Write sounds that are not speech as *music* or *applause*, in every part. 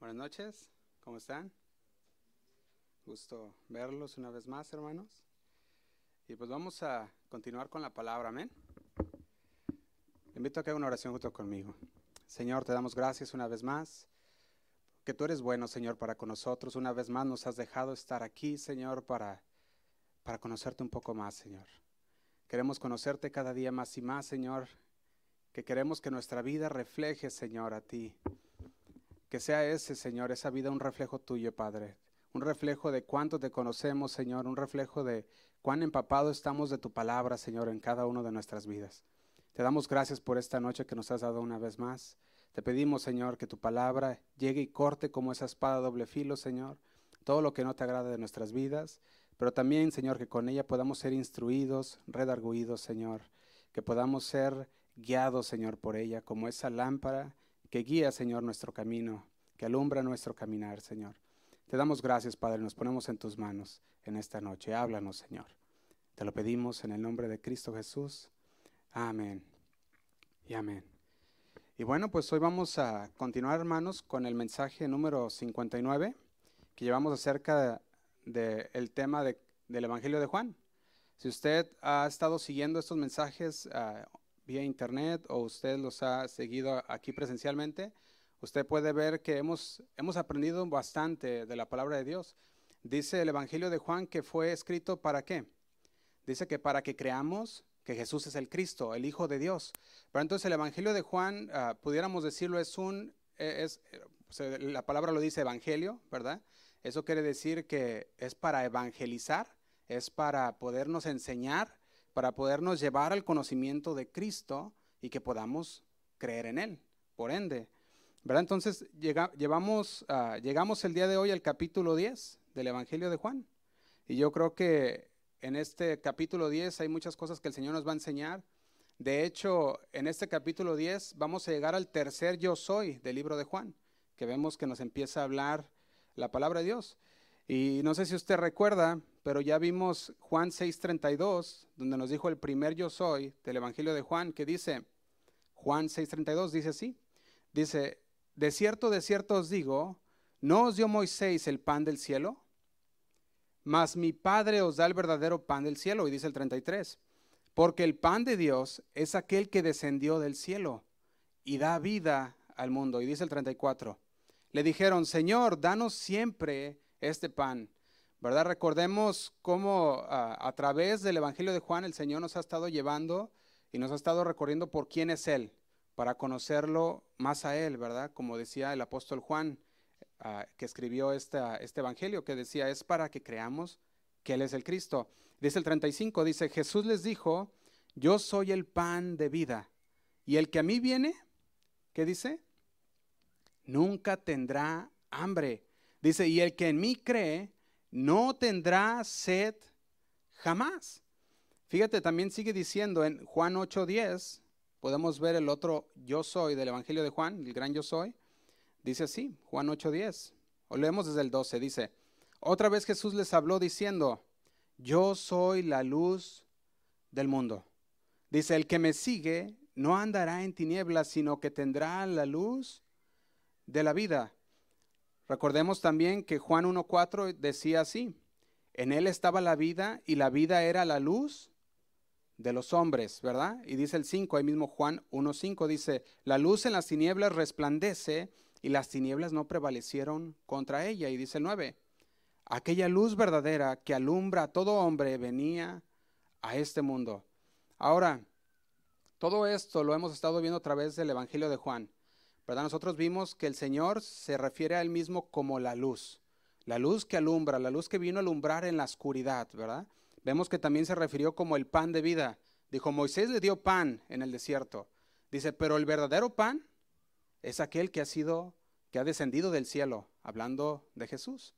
Buenas noches, ¿cómo están? Gusto verlos una vez más, hermanos. Y pues vamos a continuar con la palabra, amén. invito a que haga una oración junto conmigo. Señor, te damos gracias una vez más, que tú eres bueno, Señor, para con nosotros. Una vez más nos has dejado estar aquí, Señor, para, para conocerte un poco más, Señor. Queremos conocerte cada día más y más, Señor, que queremos que nuestra vida refleje, Señor, a ti. Que sea ese, Señor, esa vida un reflejo tuyo, Padre. Un reflejo de cuánto te conocemos, Señor. Un reflejo de cuán empapado estamos de tu palabra, Señor, en cada una de nuestras vidas. Te damos gracias por esta noche que nos has dado una vez más. Te pedimos, Señor, que tu palabra llegue y corte como esa espada doble filo, Señor, todo lo que no te agrada de nuestras vidas, pero también, Señor, que con ella podamos ser instruidos, redarguidos, Señor, que podamos ser guiados, Señor, por ella, como esa lámpara que guía, Señor, nuestro camino, que alumbra nuestro caminar, Señor. Te damos gracias, Padre, nos ponemos en tus manos en esta noche. Háblanos, Señor. Te lo pedimos en el nombre de Cristo Jesús. Amén. Y amén. Y bueno, pues hoy vamos a continuar, hermanos, con el mensaje número 59 que llevamos acerca del tema del Evangelio de Juan. Si usted ha estado siguiendo estos mensajes ah, vía internet o usted los ha seguido aquí presencialmente, usted puede ver que hemos, hemos aprendido bastante de la palabra de Dios. Dice el Evangelio de Juan que fue escrito para qué? Dice que para que creamos que Jesús es el Cristo, el Hijo de Dios. Pero entonces el Evangelio de Juan, ah, pudiéramos decirlo, es un, e, es, la palabra lo dice Evangelio, ¿verdad? Eso quiere decir que es para evangelizar, es para podernos enseñar para podernos llevar al conocimiento de Cristo y que podamos creer en Él. Por ende, ¿verdad? Entonces llevamos, ah, llegamos el día de hoy al capítulo 10 del Evangelio de Juan. Y yo creo que en este capítulo 10 hay muchas cosas que el Señor nos va a enseñar. De hecho, en este capítulo 10 vamos a llegar al tercer yo soy del libro de Juan, que vemos que nos empieza a hablar la palabra de Dios. Y no sé si usted recuerda, pero ya vimos Juan 6:32, donde nos dijo el primer yo soy del Evangelio de Juan, que dice, Juan 6:32 dice así, dice, de cierto, de cierto os digo, ¿no os dio Moisés el pan del cielo? Mas mi Padre os da el verdadero pan del cielo, y dice el 33, porque el pan de Dios es aquel que descendió del cielo y da vida al mundo, y dice el 34, le dijeron, Señor, danos siempre este pan. ¿Verdad? Recordemos cómo ah, a, través del Evangelio de Juan el Señor nos ha estado llevando y nos ha estado recorriendo por quién es Él, para conocerlo más a Él, ¿verdad? Como decía el apóstol Juan, ah, que escribió este Evangelio, que decía, es para que creamos que Él es el Cristo. Dice el 35, dice, Jesús les dijo, yo soy el pan de vida, y el que a mí viene, ¿qué dice? Nunca tendrá hambre. Dice, y el que en mí cree no tendrá sed jamás. Fíjate, también sigue diciendo en Juan 8:10, podemos ver el otro yo soy del Evangelio de Juan, el gran yo soy. Dice así, Juan 8:10. O leemos desde el 12, dice, otra vez Jesús les habló diciendo, yo soy la luz del mundo. Dice, el que me sigue no andará en tinieblas, sino que tendrá la luz de la vida. Recordemos también que Juan 1.4 decía así, en él estaba la vida y la vida era la luz de los hombres, ¿verdad? Y dice el 5, ahí mismo Juan 1.5 dice, la luz en las tinieblas resplandece y las tinieblas no prevalecieron contra ella. Y dice el 9, aquella luz verdadera que alumbra a todo hombre venía a este mundo. Ahora, todo esto lo hemos estado viendo a través del Evangelio de Juan. Nosotros vimos que el Señor se refiere a Él mismo como la luz, la luz que alumbra, la luz que vino a alumbrar en la oscuridad, ¿verdad? Vemos que también se refirió como el pan de vida. Dijo, Moisés le dio pan en el desierto. Dice, pero el verdadero pan es aquel que ha sido, que ha descendido del cielo, hablando de Jesús.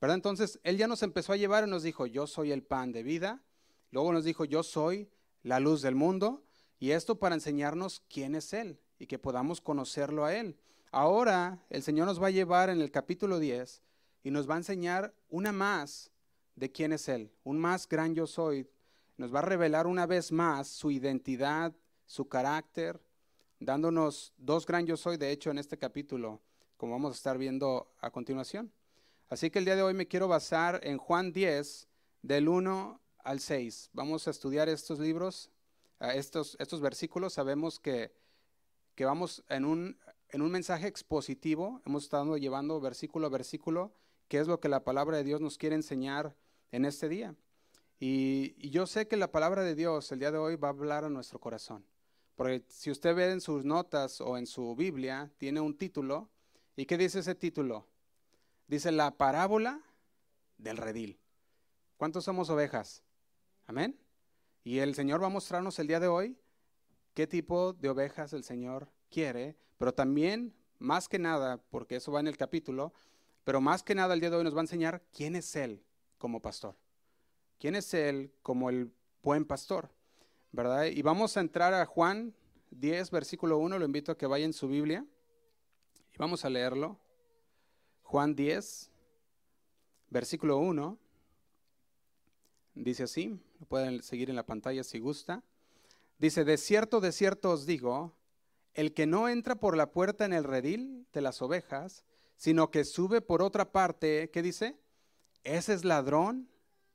¿Verdad? Entonces, Él ya nos empezó a llevar y nos dijo, yo soy el pan de vida. Luego nos dijo, yo soy la luz del mundo. Y esto para enseñarnos quién es Él y que podamos conocerlo a Él. Ahora el Señor nos va a llevar en el capítulo 10 y nos va a enseñar una más de quién es Él, un más gran yo soy. Nos va a revelar una vez más su identidad, su carácter, dándonos dos gran yo soy, de hecho, en este capítulo. como vamos a estar viendo a continuación. Así que el día de hoy me quiero basar en Juan 10, del 1 al 6. Vamos a estudiar estos libros, estos, estos versículos. Sabemos que, vamos en un, en un mensaje expositivo, hemos estado llevando versículo a versículo, qué es lo que la palabra de Dios nos quiere enseñar en este día. Y, yo sé que la palabra de Dios el día de hoy va a hablar a nuestro corazón. Porque si usted ve en sus notas o en su Biblia, tiene un título. ¿Y qué dice ese título? Dice la parábola del redil. ¿Cuántos somos ovejas? Amén. Y el Señor va a mostrarnos el día de hoy qué tipo de ovejas el Señor quiere, pero también, más que nada, porque eso va en el capítulo, pero más que nada el día de hoy nos va a enseñar quién es Él como pastor. ¿Quién es Él como el buen pastor? ¿Verdad? Y vamos a entrar a Juan 10, versículo 1. Lo invito a que vaya en su Biblia y vamos a leerlo. Juan 10, versículo 1. Dice así, lo pueden seguir en la pantalla si gusta. Dice, de cierto, de cierto os digo, el que no entra por la puerta en el redil de las ovejas, sino que sube por otra parte, ¿qué dice? Ese es ladrón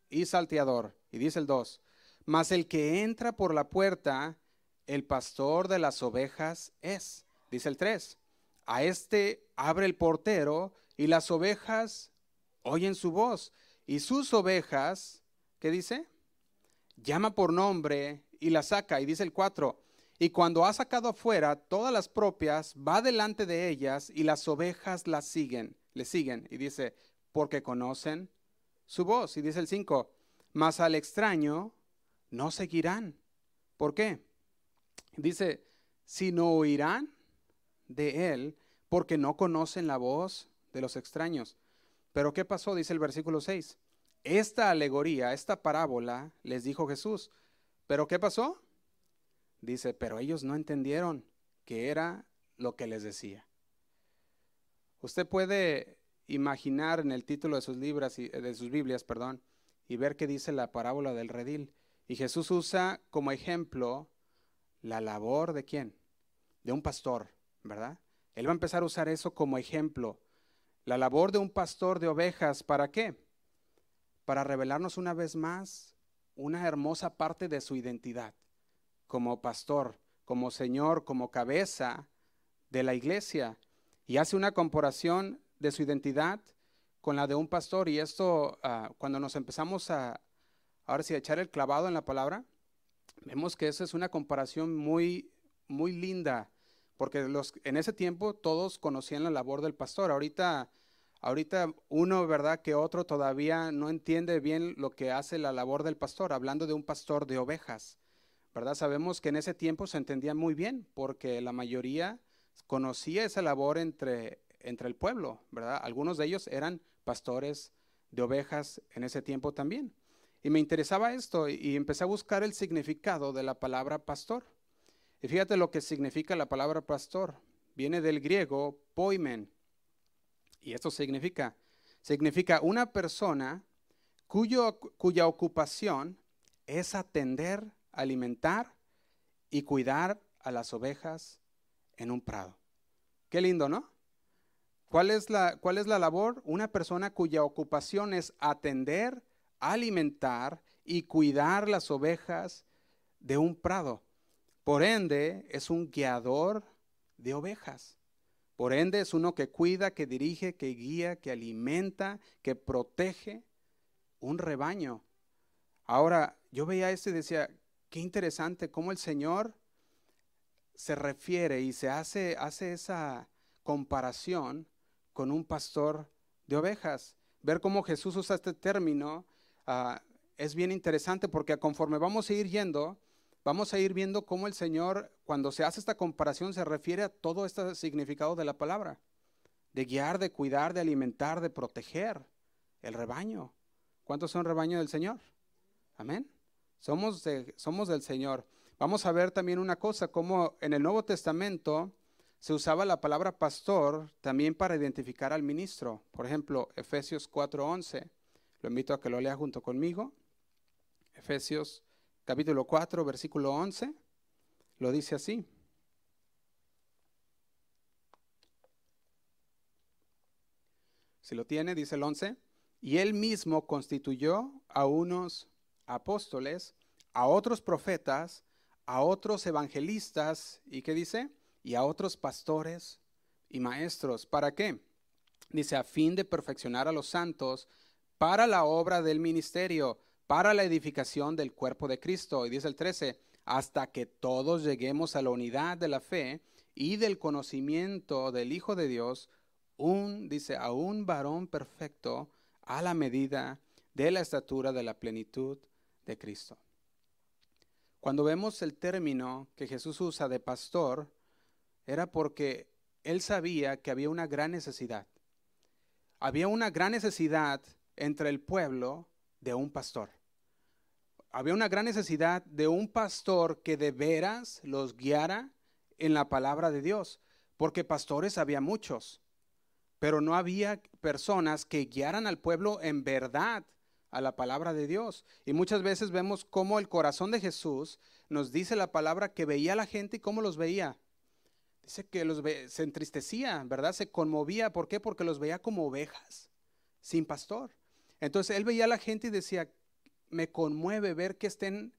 y salteador. Y dice el 2, mas el que entra por la puerta, el pastor de las ovejas es. Dice el 3, a este abre el portero y las ovejas oyen su voz. Y sus ovejas, ¿qué dice? Llama por nombre y la saca. Y dice el 4, y cuando ha sacado afuera todas las propias, va delante de ellas y las ovejas las siguen, le siguen. Y dice, porque conocen su voz. Y dice el 5, mas al extraño no seguirán. ¿Por qué? Dice, si no oirán de él porque no conocen la voz de los extraños. Pero ¿qué pasó? Dice el versículo 6. Esta alegoría, esta parábola, les dijo Jesús. ¿Pero qué pasó? Dice, pero ellos no entendieron que era lo que les decía. Usted puede imaginar en el título de sus, libras y, de sus Biblias perdón, y ver qué dice la parábola del redil. Y Jesús usa como ejemplo la labor de quién? De un pastor, ¿verdad? Él va a empezar a usar eso como ejemplo. La labor de un pastor de ovejas, ¿para qué? Para revelarnos una vez más una hermosa parte de su identidad como pastor, como Señor, como cabeza de la iglesia. Y hace una comparación de su identidad con la de un pastor. Y esto, ah, cuando nos empezamos a, ahora sí, a echar el clavado en la palabra, vemos que esa es una comparación muy, muy linda, porque en ese tiempo todos conocían la labor del pastor. Ahorita, ahorita uno, ¿verdad? Que otro todavía no entiende bien lo que hace la labor del pastor, hablando de un pastor de ovejas, ¿verdad? Sabemos que en ese tiempo se entendía muy bien, porque la mayoría conocía esa labor entre entre el pueblo, ¿verdad? Algunos de ellos eran pastores de ovejas en ese tiempo también. Y me interesaba esto y empecé a buscar el significado de la palabra pastor. Y fíjate lo que significa la palabra pastor. Viene del griego poimen. Y esto significa, significa una persona cuya ocupación es atender, alimentar y cuidar a las ovejas en un prado. Qué lindo, ¿no? ¿Cuál es, la, ¿Cuál es la labor? Una persona cuya ocupación es atender, alimentar y cuidar las ovejas de un prado. Por ende, es un guiador de ovejas. Por ende, es uno que cuida, que dirige, que guía, que alimenta, que protege un rebaño. Ahora, yo veía esto y decía, qué interesante cómo el Señor se refiere y se hace, hace esa comparación con un pastor de ovejas. Ver cómo Jesús usa este término ah, es bien interesante porque conforme vamos a ir yendo, vamos a ir viendo cómo el Señor, cuando se hace esta comparación, se refiere a todo este significado de la palabra, de guiar, de cuidar, de alimentar, de proteger el rebaño. ¿Cuántos son rebaño del Señor? Amén. Somos, somos del Señor. Vamos a ver también una cosa, como en el Nuevo Testamento, se usaba la palabra pastor también para identificar al ministro. Por ejemplo, Efesios 4:11. Lo invito a que lo lea junto conmigo. Efesios capítulo 4, versículo 11. Lo dice así. Si lo tiene, dice el 11. Y él mismo constituyó a unos apóstoles, a otros profetas, a otros evangelistas, ¿y qué dice? Y a otros pastores y maestros. ¿Para qué? Dice, a fin de perfeccionar a los santos para la obra del ministerio, para la edificación del cuerpo de Cristo. Y dice el 13, hasta que todos lleguemos a la unidad de la fe y del conocimiento del Hijo de Dios, un, dice, a un varón perfecto a la medida de la estatura de la plenitud de Cristo. Cuando vemos el término que Jesús usa de pastor, era porque él sabía que había una gran necesidad. Había una gran necesidad entre el pueblo de un pastor. Había una gran necesidad de un pastor que de veras los guiara en la palabra de Dios, porque pastores había muchos, pero no había personas que guiaran al pueblo en verdad a la palabra de Dios. Y muchas veces vemos cómo el corazón de Jesús nos dice la palabra que veía a la gente y cómo los veía. Dice que los se entristecía, ¿verdad? Se conmovía. ¿Por qué? Porque los veía como ovejas, sin pastor. Entonces él veía a la gente y decía, me conmueve ver que estén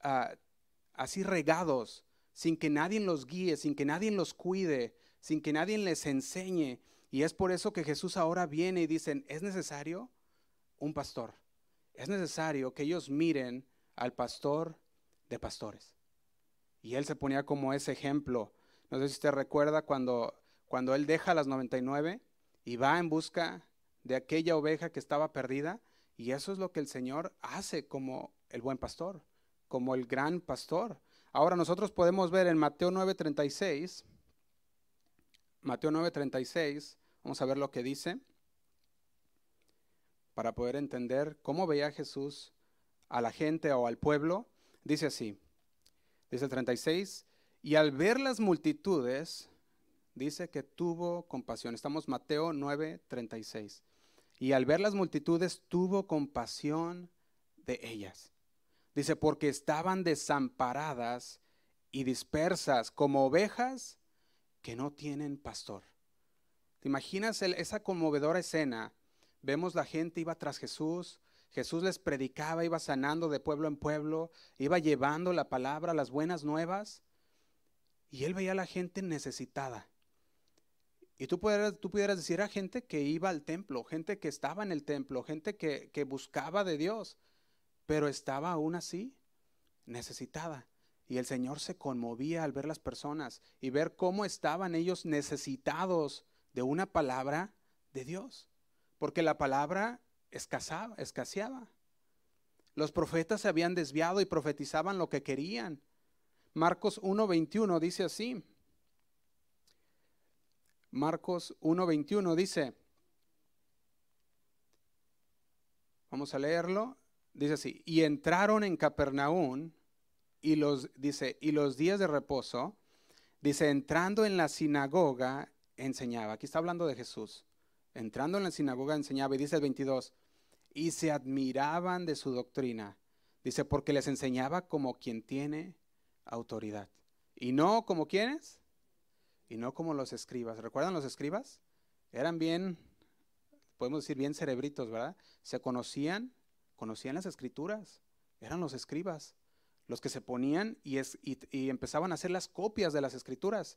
ah, así regados, sin que nadie los guíe, sin que nadie los cuide, sin que nadie les enseñe. Y es por eso que Jesús ahora viene y dicen, es necesario un pastor. Es necesario que ellos miren al pastor de pastores. Y él se ponía como ese ejemplo. No sé si usted recuerda cuando, cuando él deja las 99 y va en busca de aquella oveja que estaba perdida. Y eso es lo que el Señor hace como el buen pastor, como el gran pastor. Ahora nosotros podemos ver en Mateo 9:36, Mateo 9:36, vamos a ver lo que dice, para poder entender cómo veía Jesús a la gente o al pueblo. Dice así, dice el 36, y al ver las multitudes, dice que tuvo compasión. Estamos Mateo 9:36. Y al ver las multitudes tuvo compasión de ellas Dice, porque estaban desamparadas y dispersas como ovejas que no tienen pastor. ¿Te imaginas esa conmovedora escena? Vemos la gente iba tras Jesús, Jesús les predicaba, iba sanando de pueblo en pueblo, iba llevando la palabra, las buenas nuevas, y él veía a la gente necesitada. Y tú pudieras, tú pudieras decir a gente que iba al templo, gente que estaba en el templo, gente que, que buscaba de Dios pero estaba aún así necesitada. Y el Señor se conmovía al ver las personas y ver cómo estaban ellos necesitados de una palabra de Dios. Porque la palabra escaseaba. escaseaba. Los profetas se habían desviado y profetizaban lo que querían. Marcos 1.21 dice así. Marcos 1.21 dice, vamos a leerlo, dice así, y entraron en Capernaum y los, dice, y los días de reposo, dice, entrando en la sinagoga, enseñaba. Aquí está hablando de Jesús. Entrando en la sinagoga enseñaba y dice el 22, y se admiraban de su doctrina. Dice, porque les enseñaba como quien tiene autoridad. Y no como quienes, y no como los escribas. ¿Recuerdan los escribas? Eran bien, podemos decir, bien cerebritos, ¿verdad? Se conocían conocían las escrituras, eran los escribas, los que se ponían y, y, empezaban a hacer las copias de las escrituras.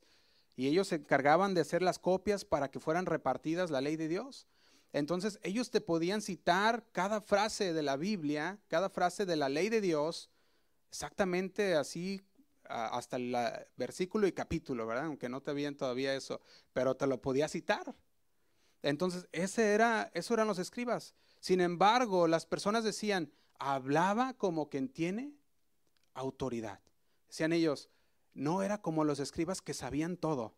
Y ellos se encargaban de hacer las copias para que fueran repartidas la ley de Dios. Entonces ellos te podían citar cada frase de la Biblia, cada frase de la ley de Dios, exactamente así hasta el versículo y capítulo, ¿verdad? Aunque no te habían todavía eso, pero te lo podía citar. Entonces, ese era, eso eran los escribas. Sin embargo, las personas decían, hablaba como quien tiene autoridad. Decían ellos, no era como los escribas que sabían todo.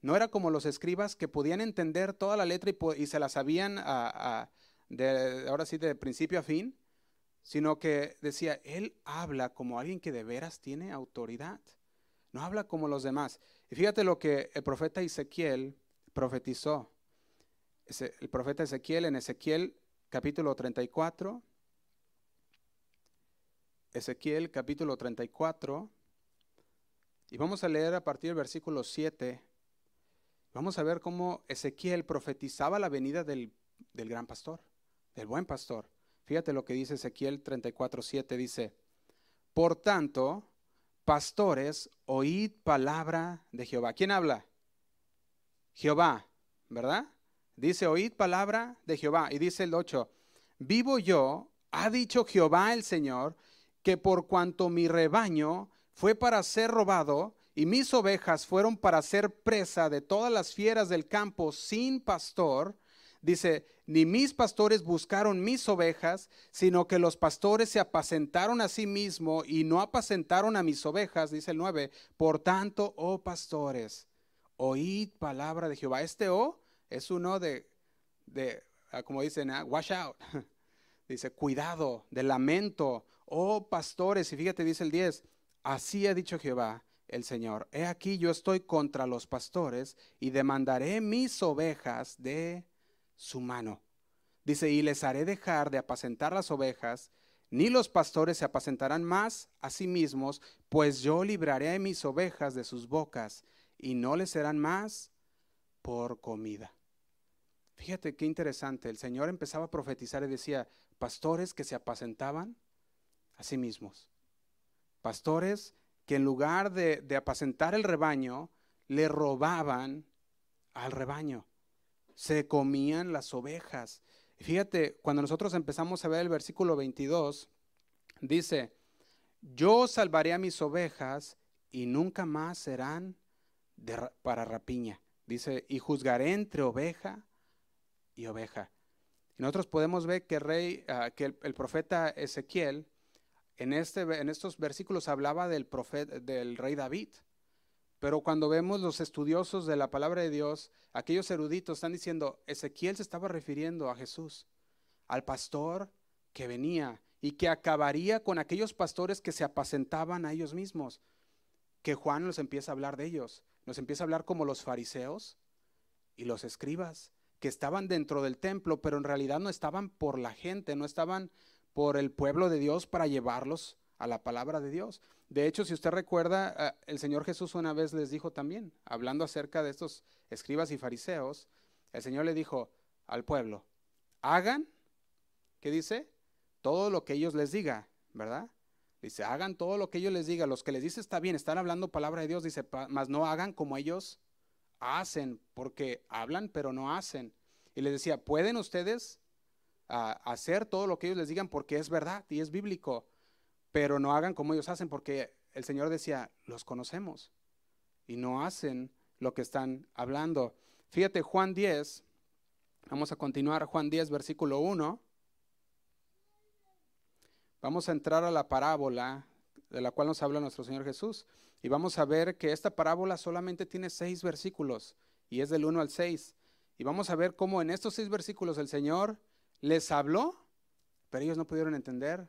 No era como los escribas que podían entender toda la letra y, se la sabían de, ahora sí de principio a fin, sino que decía, él habla como alguien que de veras tiene autoridad. No habla como los demás. Y fíjate lo que el profeta Ezequiel profetizó. El profeta Ezequiel en Ezequiel capítulo 34. Ezequiel capítulo 34. Y vamos a leer a partir del versículo 7. Vamos a ver cómo Ezequiel profetizaba la venida del, del gran pastor, del buen pastor. Fíjate lo que dice Ezequiel 34:7, dice, por tanto, pastores, oíd palabra de Jehová. ¿Quién habla? Jehová, ¿verdad? Dice, oíd palabra de Jehová. Y dice el 8, vivo yo, ha dicho Jehová el Señor, que por cuanto mi rebaño fue para ser robado y mis ovejas fueron para ser presa de todas las fieras del campo sin pastor, dice, ni mis pastores buscaron mis ovejas, sino que los pastores se apacentaron a sí mismos y no apacentaron a mis ovejas, dice el 9. Por tanto, oh pastores, oíd palabra de Jehová. Este O es uno de, de ah, como dicen, ah, wash out. *laughs* Dice, cuidado, de lamento, oh pastores. Y fíjate, dice el 10, así ha dicho Jehová el Señor. He aquí yo estoy contra los pastores y demandaré mis ovejas de su mano. Dice, y les haré dejar de apacentar las ovejas, ni los pastores se apacentarán más a sí mismos, pues yo libraré a mis ovejas de sus bocas y no les serán más por comida. Fíjate qué interesante. El Señor empezaba a profetizar y decía, pastores que se apacentaban a sí mismos. Pastores que en lugar de, de apacentar el rebaño, le robaban al rebaño. Se comían las ovejas. fíjate, cuando nosotros empezamos a ver el versículo 22, dice, yo salvaré a mis ovejas y nunca más serán para rapiña. Dice, y juzgaré entre oveja y oveja. Y nosotros podemos ver que, rey, ah, que el, profeta Ezequiel en, este, en estos versículos hablaba del, profeta, del rey David. Pero cuando vemos los estudiosos de la palabra de Dios, aquellos eruditos están diciendo, Ezequiel se estaba refiriendo a Jesús, al pastor que venía y que acabaría con aquellos pastores que se apacentaban a ellos mismos, que Juan nos empieza a hablar de ellos nos empieza a hablar como los fariseos y los escribas, que estaban dentro del templo, pero en realidad no estaban por la gente, no estaban por el pueblo de Dios para llevarlos a la palabra de Dios. De hecho, si usted recuerda, eh, el Señor Jesús una vez les dijo también, hablando acerca de estos escribas y fariseos, el Señor le dijo al pueblo, hagan, ¿qué dice? Todo lo que ellos les diga, ¿verdad? Dice, hagan todo lo que ellos les diga. Los que les dice está bien, están hablando palabra de Dios. Dice, mas no hagan como ellos hacen, porque hablan pero no hacen. Y les decía, pueden ustedes ah, hacer todo lo que ellos les digan porque es verdad y es bíblico, pero no hagan como ellos hacen, porque el Señor decía, los conocemos y no hacen lo que están hablando. Fíjate, Juan 10, vamos a continuar, Juan 10, versículo 1. Vamos a entrar a la parábola de la cual nos habla nuestro Señor Jesús. Y vamos a ver que esta parábola solamente tiene seis versículos y es del 1 al 6. Y vamos a ver cómo en estos seis versículos el Señor les habló, pero ellos no pudieron entender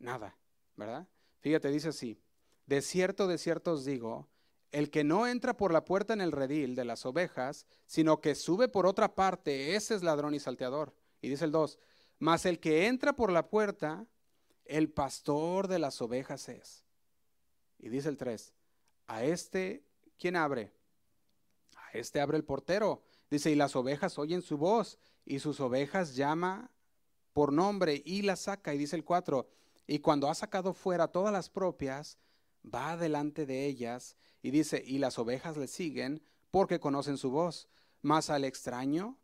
nada, ¿verdad? Fíjate, dice así, de cierto, de cierto os digo, el que no entra por la puerta en el redil de las ovejas, sino que sube por otra parte, ese es ladrón y salteador. Y dice el 2, mas el que entra por la puerta, el pastor de las ovejas es. Y dice el 3, a este, ¿quién abre? A este abre el portero. Dice, y las ovejas oyen su voz, y sus ovejas llama por nombre y las saca. Y dice el 4, y cuando ha sacado fuera todas las propias, va delante de ellas, y dice, y las ovejas le siguen porque conocen su voz. Mas al extraño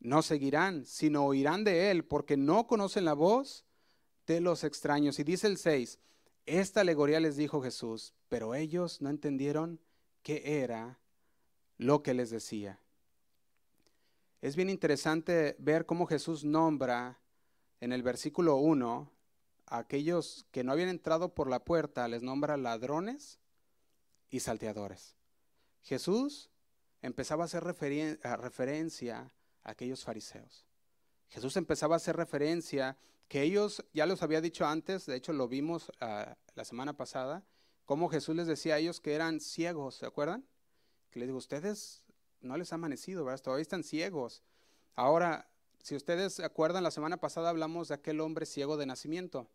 no seguirán, sino oirán de él, porque no conocen la voz de los extraños. Y dice el 6, esta alegoría les dijo Jesús, pero ellos no entendieron qué era lo que les decía. Es bien interesante ver cómo Jesús nombra en el versículo 1 aquellos que no habían entrado por la puerta, les nombra ladrones y salteadores. Jesús empezaba a hacer referencia a aquellos fariseos. Jesús empezaba a hacer referencia que ellos, ya los había dicho antes, de hecho lo vimos ah, la semana pasada, cómo Jesús les decía a ellos que eran ciegos, ¿se acuerdan? Que les digo, ustedes no les ha amanecido, ¿verdad? Todavía están ciegos. Ahora, si ustedes acuerdan, la semana pasada hablamos de aquel hombre ciego de nacimiento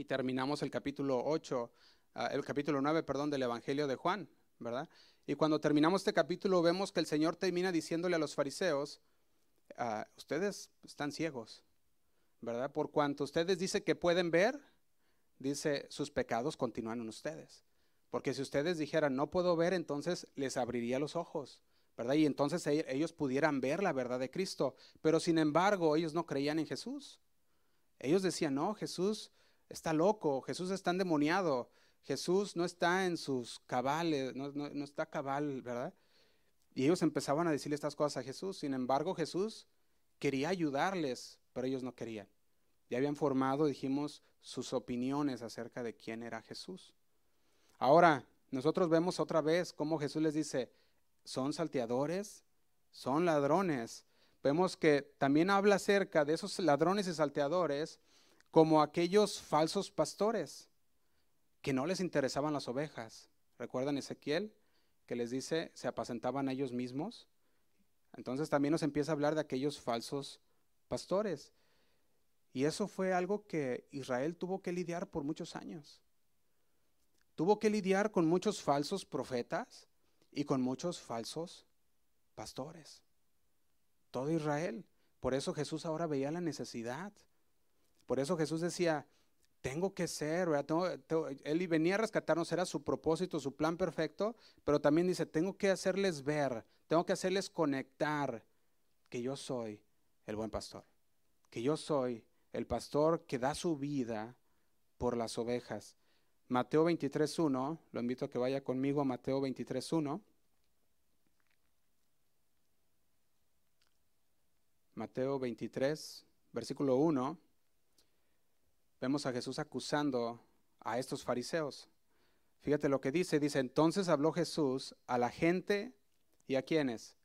y terminamos el capítulo 8, ah, el capítulo 9, perdón, del Evangelio de Juan, ¿verdad? Y cuando terminamos este capítulo vemos que el Señor termina diciéndole a los fariseos, ah, ustedes están ciegos, ¿verdad? Por cuanto ustedes dicen que pueden ver, dice, sus pecados continúan en ustedes. Porque si ustedes dijeran, no puedo ver, entonces les abriría los ojos, ¿verdad? Y entonces e-, ellos pudieran ver la verdad de Cristo. Pero sin embargo, ellos no creían en Jesús. Ellos decían, no, Jesús está loco, Jesús está endemoniado, Jesús no está en sus cabales, no, no está cabal, ¿verdad? Y ellos empezaban a decirle estas cosas a Jesús. Sin embargo, Jesús quería ayudarles, pero ellos no querían. Ya habían formado, dijimos, sus opiniones acerca de quién era Jesús. Ahora, nosotros vemos otra vez cómo Jesús les dice, son salteadores, son ladrones. Vemos que también habla acerca de esos ladrones y salteadores como aquellos falsos pastores que no les interesaban las ovejas. ¿Recuerdan Ezequiel? Que les dice, se apacentaban ellos mismos. Entonces también nos empieza a hablar de aquellos falsos pastores. Y eso fue algo que Israel tuvo que lidiar por muchos años. Tuvo que lidiar con muchos falsos profetas y con muchos falsos pastores. Todo Israel. Por eso Jesús ahora veía la necesidad. Por eso Jesús decía, tengo que ser, él venía a rescatarnos, era su propósito, su plan perfecto, pero también dice, tengo que hacerles ver, tengo que hacerles conectar que yo soy el buen pastor, que yo soy el pastor que da su vida por las ovejas. Mateo 23.1, lo invito a que vaya conmigo a Mateo 23.1. Mateo 23, versículo 1 vemos a Jesús acusando a estos fariseos. Fíjate lo que dice, dice, entonces habló Jesús a la gente y a quienes,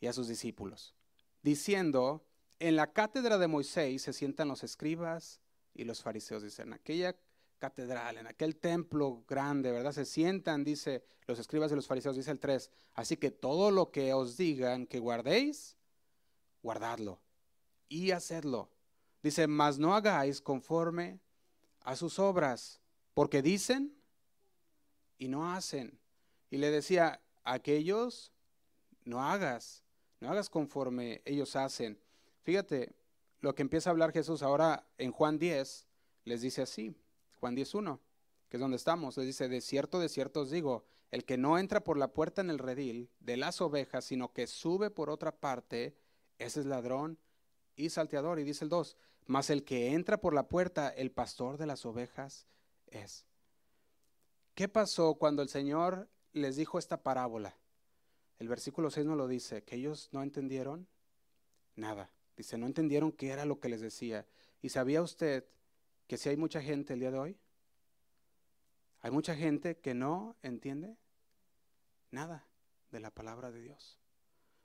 y a sus discípulos, diciendo, en la cátedra de Moisés se sientan los escribas y los fariseos, dice, en aquella catedral, en aquel templo grande, ¿verdad? Se sientan, dice, los escribas y los fariseos, dice el 3, así que todo lo que os digan que guardéis, guardadlo y hacedlo Dice, mas no hagáis conforme a sus obras, porque dicen y no hacen. Y le decía, aquellos no hagas, no hagas conforme ellos hacen. Fíjate, lo que empieza a hablar Jesús ahora en Juan 10, les dice así, Juan 10.1, que es donde estamos, les dice, de cierto, de cierto os digo, el que no entra por la puerta en el redil de las ovejas, sino que sube por otra parte, ese es ladrón y salteador. Y dice el 2, mas el que entra por la puerta, el pastor de las ovejas es. ¿Qué pasó cuando el Señor les dijo esta parábola? El versículo 6 no lo dice, que ellos no entendieron nada. Dice, no entendieron qué era lo que les decía. ¿Y sabía usted que si hay mucha gente el día de hoy? Hay mucha gente que no entiende nada de la palabra de Dios.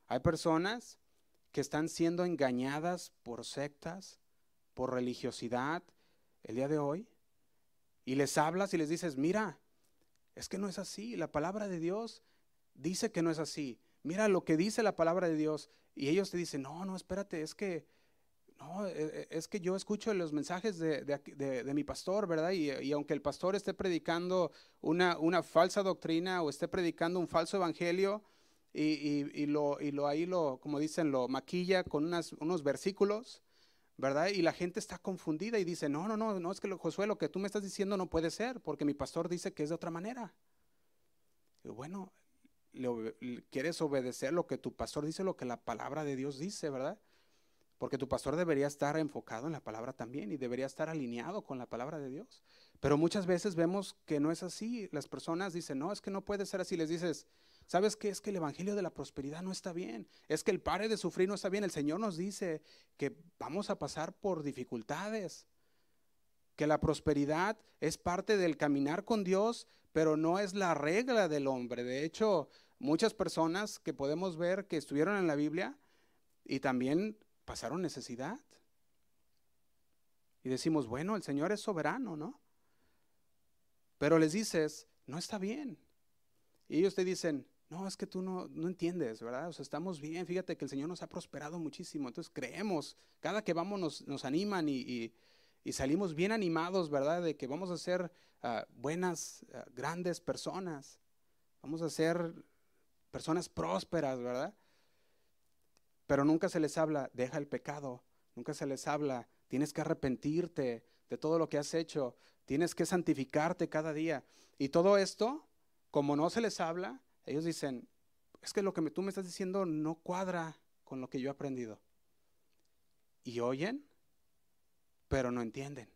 Hay personas que están siendo engañadas por sectas, por religiosidad el día de hoy y les hablas y les dices, mira, es que no es así, la palabra de Dios dice que no es así, mira lo que dice la palabra de Dios y ellos te dicen, no, no, espérate, es que, no, e, e, es que yo escucho los mensajes de, mi pastor, ¿verdad? Y, aunque el pastor esté predicando una, una falsa doctrina o esté predicando un falso evangelio, y, lo, y lo ahí lo, como dicen, lo maquilla con unos versículos, ¿verdad? Y la gente está confundida y dice, no, no, no, no, es que Josué, lo que tú me estás diciendo no puede ser, porque mi pastor dice que es de otra manera. Bueno, quieres obedecer lo que tu pastor dice, lo que la palabra de Dios dice, ¿verdad? Porque tu pastor debería estar enfocado en la palabra también y debería estar alineado con la palabra de Dios. Pero muchas veces vemos que no es así. Las personas dicen, no, es que no puede ser así. Les dices, ¿Sabes qué? Es que el Evangelio de la Prosperidad no está bien. Es que el pare de sufrir no está bien. El Señor nos dice que vamos a pasar por dificultades. Que la prosperidad es parte del caminar con Dios, pero no es la regla del hombre. De hecho, muchas personas que podemos ver que estuvieron en la Biblia y también pasaron necesidad. Y decimos, bueno, el Señor es soberano, ¿no? Pero les dices, no está bien. Y ellos te dicen, no, es que tú no, no, entiendes, ¿verdad? O sea, estamos bien, fíjate que el Señor nos ha prosperado muchísimo, entonces creemos, cada que vamos nos, nos animan y, y, salimos bien animados, ¿verdad? De que vamos a ser ah, buenas, ah, grandes personas. vamos a ser personas prósperas, ¿verdad? Pero nunca se les habla, deja el pecado, nunca se les habla, tienes que arrepentirte de todo lo que has hecho, tienes que santificarte cada día. Y todo esto, como no se les habla, ellos dicen, es que lo que tú me estás diciendo no cuadra con lo que yo he aprendido. Y oyen, pero no entienden.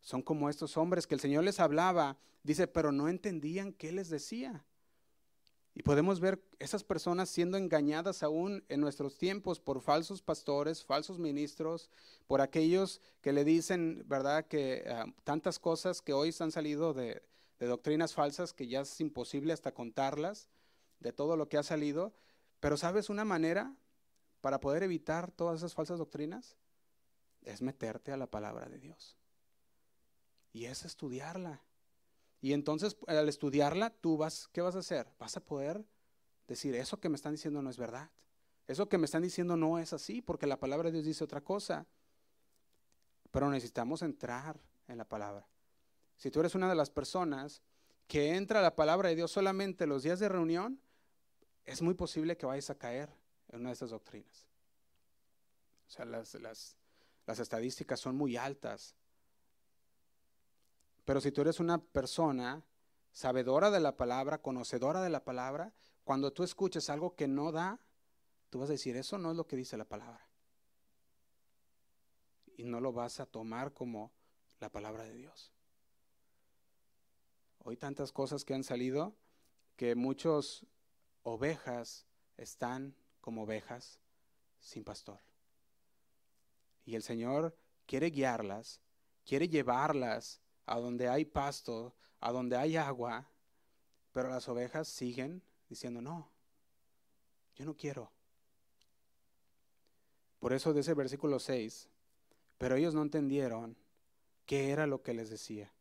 Son como estos hombres que el Señor les hablaba, dice, pero no entendían qué les decía. Y podemos ver esas personas siendo engañadas aún en nuestros tiempos por falsos pastores, falsos ministros, por aquellos que le dicen, ¿verdad?, que ah, tantas cosas que hoy han salido de, de doctrinas falsas que ya es imposible hasta contarlas, de todo lo que ha salido. Pero ¿sabes una manera para poder evitar todas esas falsas doctrinas? Es meterte a la palabra de Dios. Y es estudiarla. Y entonces al estudiarla, tú vas, ¿qué vas a hacer? Vas a poder decir, eso que me están diciendo no es verdad. Eso que me están diciendo no es así, porque la palabra de Dios dice otra cosa. Pero necesitamos entrar en la palabra. Si tú eres una de las personas que entra a la palabra de Dios solamente los días de reunión, es muy posible que vayas a caer en una de estas doctrinas. O sea, las, las, las estadísticas son muy altas pero si tú eres una persona sabedora de la palabra, conocedora de la palabra, cuando tú escuches algo que no da, tú vas a decir, eso no es lo que dice la palabra. Y no lo vas a tomar como la palabra de Dios. Hoy tantas cosas que han salido que muchos ovejas están como ovejas sin pastor. Y el Señor quiere guiarlas, quiere llevarlas a donde hay pasto, a donde hay agua, pero las ovejas siguen diciendo, no, yo no quiero. Por eso de ese versículo 6, pero ellos no entendieron qué era lo que les decía.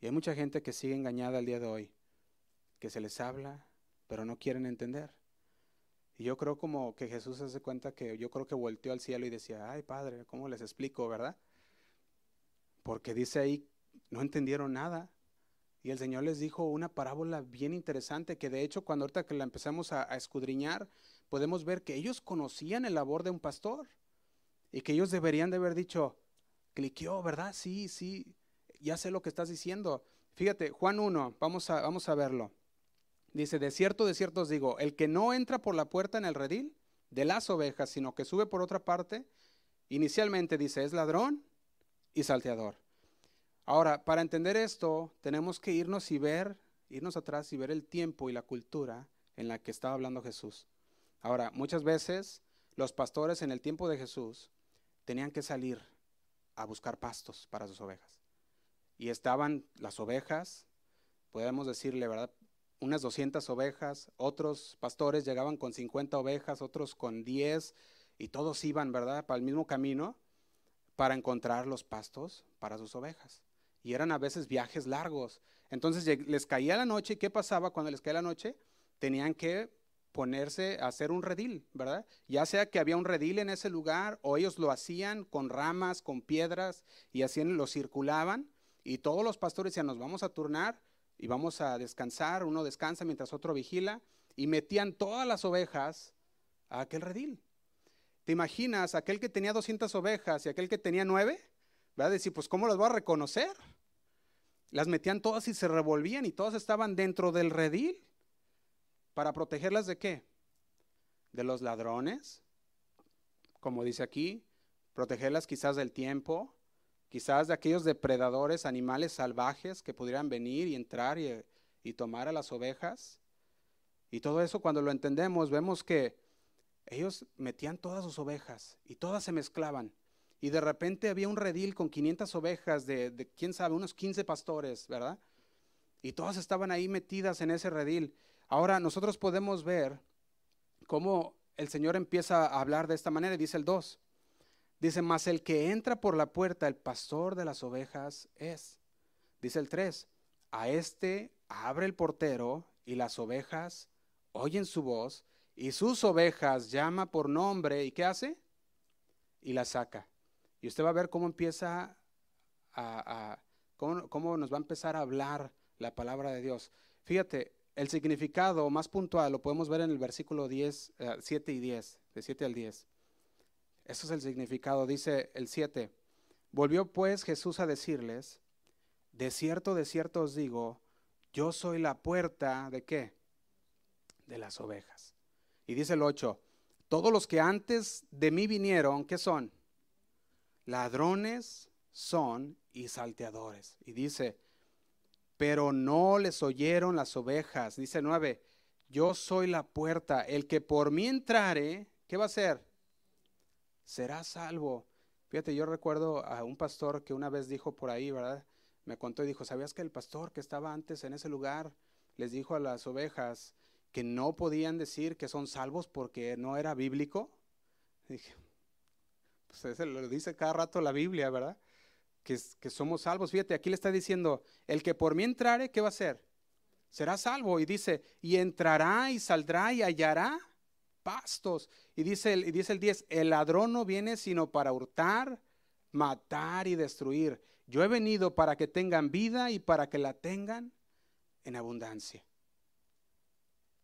Y hay mucha gente que sigue engañada al día de hoy, que se les habla, pero no quieren entender. Y yo creo como que Jesús hace cuenta que yo creo que volteó al cielo y decía, ay Padre, ¿cómo les explico, verdad? Porque dice ahí no entendieron nada. Y el Señor les dijo una parábola bien interesante que de hecho cuando ahorita que la empezamos a, escudriñar, podemos ver que ellos conocían el labor de un pastor y que ellos deberían de haber dicho, cliqueó, ¿verdad? Sí, sí, ya sé lo que estás diciendo. Fíjate, Juan 1, vamos a, vamos a verlo. Dice, de cierto, de cierto os digo, el que no entra por la puerta en el redil de las ovejas, sino que sube por otra parte, inicialmente dice, es ladrón y salteador. Ahora, para entender esto, tenemos que irnos y ver, irnos atrás y ver el tiempo y la cultura en la que estaba hablando Jesús. Ahora, muchas veces los pastores en el tiempo de Jesús tenían que salir a buscar pastos para sus ovejas. Y estaban las ovejas, podemos decirle, ¿verdad? Unas 200 ovejas, otros pastores llegaban con 50 ovejas, otros con 10, y todos iban, ¿verdad?, para el mismo camino para encontrar los pastos para sus ovejas y eran a veces viajes largos. Entonces les caía la noche ¿qué pasaba cuando les caía la noche? Tenían que ponerse a hacer un redil, ¿verdad? Ya sea que había un redil en ese lugar o ellos lo hacían con ramas, con piedras y así lo circulaban y todos los pastores decían, nos vamos a turnar y vamos a descansar, uno descansa mientras otro vigila y metían todas las ovejas a aquel redil. ¿Te imaginas aquel que tenía 200 ovejas y aquel que tenía nueve? Va a decir, pues ¿cómo las voy a reconocer? Las metían todas y se revolvían y todas estaban dentro del redil. ¿Para protegerlas de qué? De los ladrones, como dice aquí, protegerlas quizás del tiempo, quizás de aquellos depredadores, animales salvajes que pudieran venir y entrar y, y tomar a las ovejas. Y todo eso cuando lo entendemos, vemos que ellos metían todas sus ovejas y todas se mezclaban y de repente había un redil con 500 ovejas de, quién sabe, unos 15 pastores, ¿verdad? Y todas estaban ahí metidas en ese redil. Ahora nosotros podemos ver cómo el Señor empieza a hablar de esta manera, dice el 2. Dice, mas el que entra por la puerta, el pastor de las ovejas es. Dice el 3, a este abre el portero y las ovejas oyen su voz y sus ovejas llama por nombre y ¿qué hace? Y las saca. Y usted va a ver cómo empieza a, cómo, nos va a empezar a hablar la palabra de Dios. Fíjate, el significado más puntual lo podemos ver en el versículo 10, 7 eh, y 10, de 7 al 10. Eso es el significado, dice el 7. Volvió pues Jesús a decirles, de cierto, de cierto os digo, yo soy la puerta de qué? De las ovejas. Y dice el 8, todos los que antes de mí vinieron, ¿qué son? Ladrones son y salteadores. Y dice, pero no les oyeron las ovejas. Dice 9, yo soy la puerta, el que por mí entrare, ¿qué va a hacer? Será salvo. Fíjate, yo recuerdo a un pastor que una vez dijo por ahí, ¿verdad? Me contó y dijo, ¿sabías que el pastor que estaba antes en ese lugar les dijo a las ovejas que no podían decir que son salvos porque no era bíblico? dije, pues eso lo dice cada rato la Biblia, ¿verdad? Que, que somos salvos. Fíjate, aquí le está diciendo, el que por mí entrare, ¿qué va a hacer? Será salvo. Y dice, y entrará y saldrá y hallará pastos. Y dice, y dice el 10, el ladrón no viene sino para hurtar, matar y destruir. Yo he venido para que tengan vida y para que la tengan en abundancia.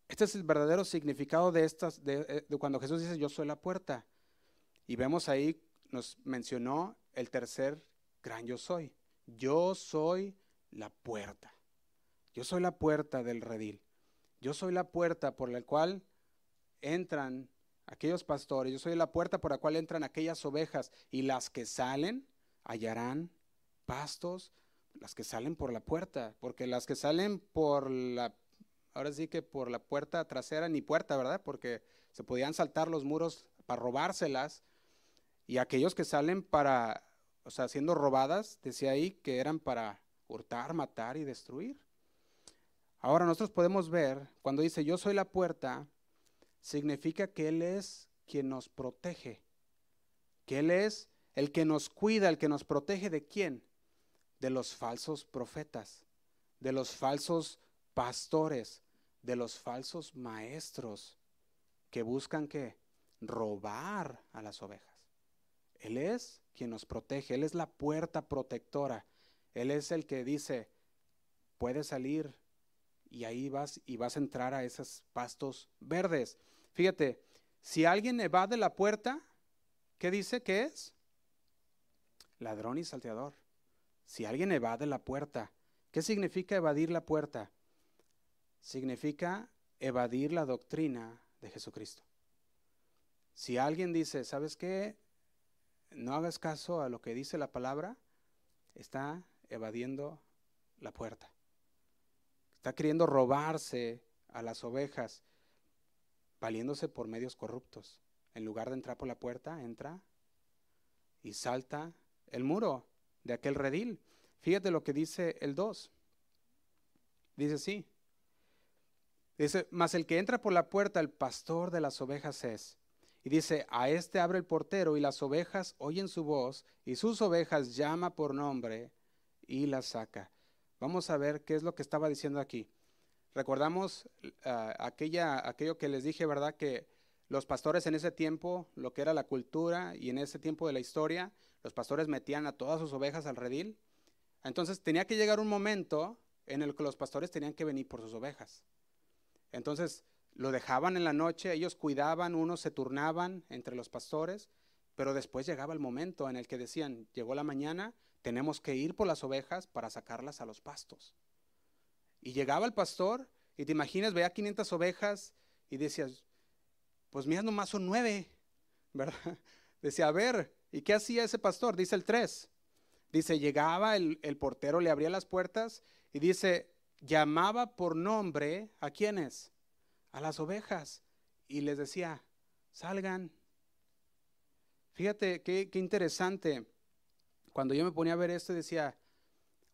Este es el verdadero significado de estas, eh, de, cuando Jesús dice yo soy la puerta. Y vemos ahí, nos mencionó el tercer gran yo soy. Yo soy la puerta. Yo soy la puerta del redil. Yo soy la puerta por la cual entran aquellos pastores, yo soy la puerta por la cual entran aquellas ovejas y las que salen hallarán pastos, las que salen por la puerta, porque las que salen por la, ahora sí que por la puerta trasera ni puerta, ¿verdad? Porque se podían saltar los muros para robárselas y aquellos que salen para, o sea, siendo robadas, decía ahí que eran para hurtar, matar y destruir. Ahora nosotros podemos ver, cuando dice yo soy la puerta, significa que Él es quien nos protege, que Él es el que nos cuida, el que nos protege de quién? De los falsos profetas, de los falsos pastores, de los falsos maestros que buscan qué? Robar a las ovejas. Él es quien nos protege, Él es la puerta protectora, Él es el que dice, puedes salir y ahí vas y vas a entrar a esos pastos verdes. Fíjate, si alguien evade la puerta, ¿qué dice que es? Ladrón y salteador. Si alguien evade la puerta, ¿qué significa evadir la puerta? Significa evadir la doctrina de Jesucristo. Si alguien dice, ¿sabes qué? No hagas caso a lo que dice la palabra, está evadiendo la puerta. Está queriendo robarse a las ovejas valiéndose por medios corruptos. En lugar de entrar por la puerta, entra y salta el muro de aquel redil. Fíjate lo que dice el 2. Dice así. Dice, mas el que entra por la puerta, el pastor de las ovejas es. Y dice, a este abre el portero y las ovejas oyen su voz y sus ovejas llama por nombre y las saca. Vamos a ver qué es lo que estaba diciendo aquí. Recordamos uh, aquella, aquello que les dije, ¿verdad? Que los pastores en ese tiempo, lo que era la cultura y en ese tiempo de la historia, los pastores metían a todas sus ovejas al redil. Entonces tenía que llegar un momento en el que los pastores tenían que venir por sus ovejas. Entonces lo dejaban en la noche, ellos cuidaban, unos se turnaban entre los pastores, pero después llegaba el momento en el que decían, llegó la mañana, tenemos que ir por las ovejas para sacarlas a los pastos. Y llegaba el pastor y te imaginas, veía 500 ovejas y decías, pues mira, nomás son nueve, ¿verdad? *laughs* Decía, a ver, ¿y qué hacía ese pastor? Dice el 3. Dice, llegaba, el, el portero le abría las puertas y dice, llamaba por nombre a quienes? A las ovejas. Y les decía, salgan. Fíjate qué, qué interesante. Cuando yo me ponía a ver esto decía,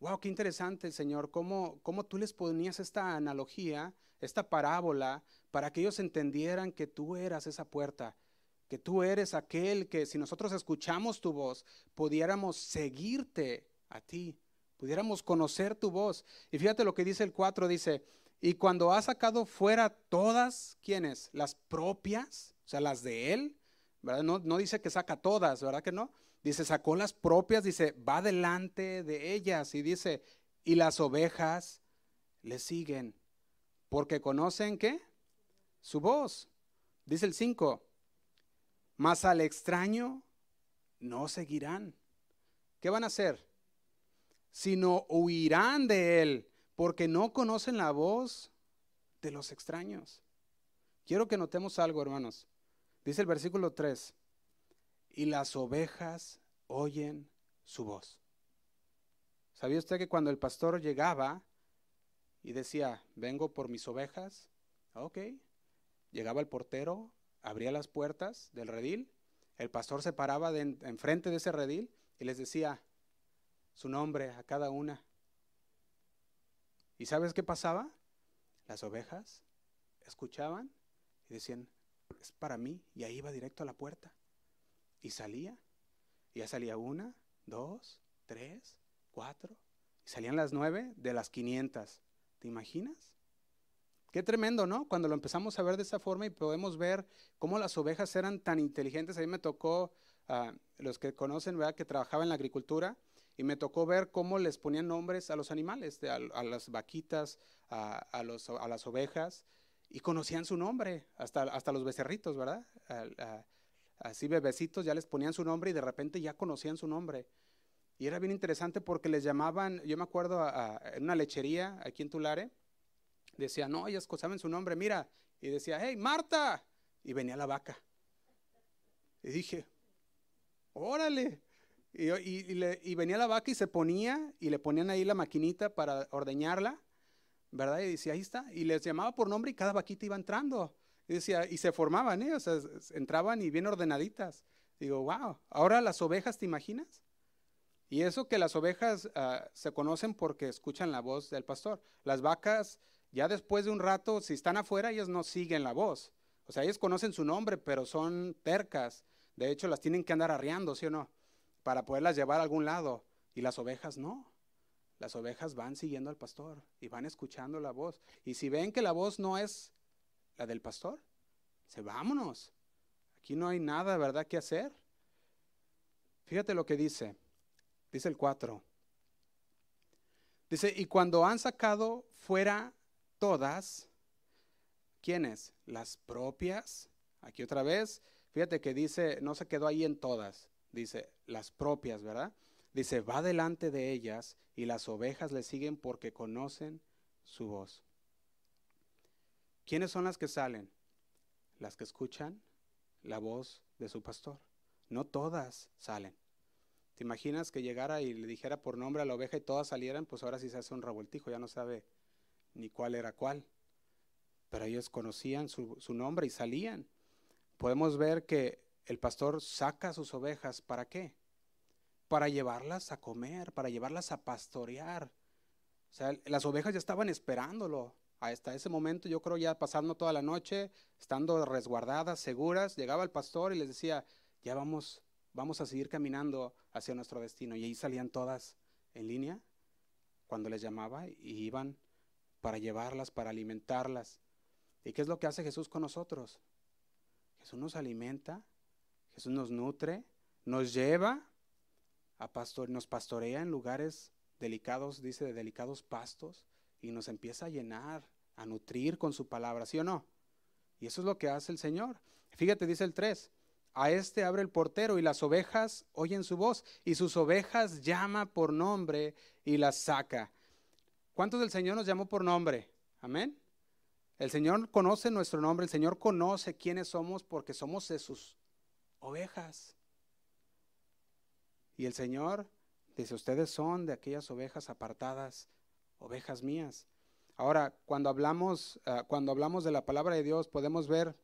wow, qué interesante, Señor, cómo, cómo tú les ponías esta analogía, esta parábola, para que ellos entendieran que tú eras esa puerta, que tú eres aquel que si nosotros escuchamos tu voz, pudiéramos seguirte a ti, pudiéramos conocer tu voz. Y fíjate lo que dice el 4, dice, y cuando ha sacado fuera todas, ¿quiénes? Las propias, o sea, las de él, ¿verdad? No, no dice que saca todas, ¿verdad que no? Dice, sacó las propias, dice, va delante de ellas y dice, y las ovejas le siguen porque conocen qué? Su voz. Dice el 5, mas al extraño no seguirán. ¿Qué van a hacer? Sino huirán de él, porque no conocen la voz de los extraños. Quiero que notemos algo, hermanos. Dice el versículo 3, y las ovejas oyen su voz. ¿Sabía usted que cuando el pastor llegaba y decía, vengo por mis ovejas? Ok. Llegaba el portero, abría las puertas del redil, el pastor se paraba enfrente de ese redil y les decía su nombre a cada una. ¿Y sabes qué pasaba? Las ovejas escuchaban y decían, es para mí, y ahí iba directo a la puerta. Y salía, ya salía una, dos, tres, cuatro, y salían las nueve de las quinientas. ¿Te imaginas? Qué tremendo, ¿no? Cuando lo empezamos a ver de esa forma y podemos ver cómo las ovejas eran tan inteligentes. A mí me tocó, uh, los que conocen, ¿verdad? Que trabajaba en la agricultura y me tocó ver cómo les ponían nombres a los animales, a, las vaquitas, a, los, a, las ovejas, y conocían su nombre, hasta, hasta los becerritos, ¿verdad? Así bebecitos ya les ponían su nombre y de repente ya conocían su nombre. Y era bien interesante porque les llamaban, yo me acuerdo en una lechería aquí en Tulare, decía, no, ellos saben su nombre, mira. Y decía, hey, Marta. Y venía la vaca. Y dije, órale. Y, y, venía la vaca y se ponía y le ponían ahí la maquinita para ordeñarla, ¿verdad? Y decía, ahí está. Y les llamaba por nombre y cada vaquita iba entrando. Y decía, y se formaban, ¿eh? O sea, entraban y bien ordenaditas. Digo, wow, ahora las ovejas, ¿te imaginas? Y eso que las ovejas ah, se conocen porque escuchan la voz del pastor. Las vacas ya después de un rato, si están afuera, ellas no siguen la voz. O sea, ellas conocen su nombre, pero son tercas. De hecho, las tienen que andar arreando, ¿sí o no? Para poderlas llevar a algún lado. Y las ovejas no. Las ovejas van siguiendo al pastor y van escuchando la voz. Y si ven que la voz no es la del pastor, se vámonos. Aquí no hay nada, ¿verdad?, que hacer. Fíjate lo que dice. Dice el 4. Dice, y cuando han sacado fuera todas, ¿quiénes? Las propias. Aquí otra vez, fíjate que dice, no se quedó ahí en todas, dice las propias, ¿verdad? Dice, va delante de ellas y las ovejas le siguen porque conocen su voz. ¿Quiénes son las que salen? Las que escuchan la voz de su pastor. No todas salen. ¿Te imaginas que llegara y le dijera por nombre a la oveja y todas salieran? Pues ahora sí se hace un revoltijo, ya no sabe ni cuál era cuál. Pero ellos conocían su, nombre y salían. Podemos ver que el pastor saca sus ovejas, ¿para qué? Para llevarlas a comer, para llevarlas a pastorear. O sea, las ovejas ya estaban esperándolo. Hasta ese momento, yo creo ya pasando toda la noche, estando resguardadas, seguras, llegaba el pastor y les decía, ya vamos, vamos a seguir caminando hacia nuestro destino. Y ahí salían todas en línea cuando les llamaba y iban para llevarlas, para alimentarlas. ¿Y qué es lo que hace Jesús con nosotros? Jesús nos alimenta, Jesús nos nutre, nos lleva a pastor, nos pastorea en lugares delicados, dice de delicados pastos, y nos empieza a llenar, a nutrir con su palabra, ¿sí o no? Y eso es lo que hace el Señor. Fíjate, dice el 3, a este abre el portero y las ovejas oyen su voz y sus ovejas llama por nombre y las saca. ¿Cuántos del Señor nos llamó por nombre? Amén. El Señor conoce nuestro nombre, el Señor conoce quiénes somos porque somos de sus ovejas. Y el Señor dice, ustedes son de aquellas ovejas apartadas, ovejas mías. Ahora, cuando hablamos, ah, cuando hablamos de la palabra de Dios, podemos ver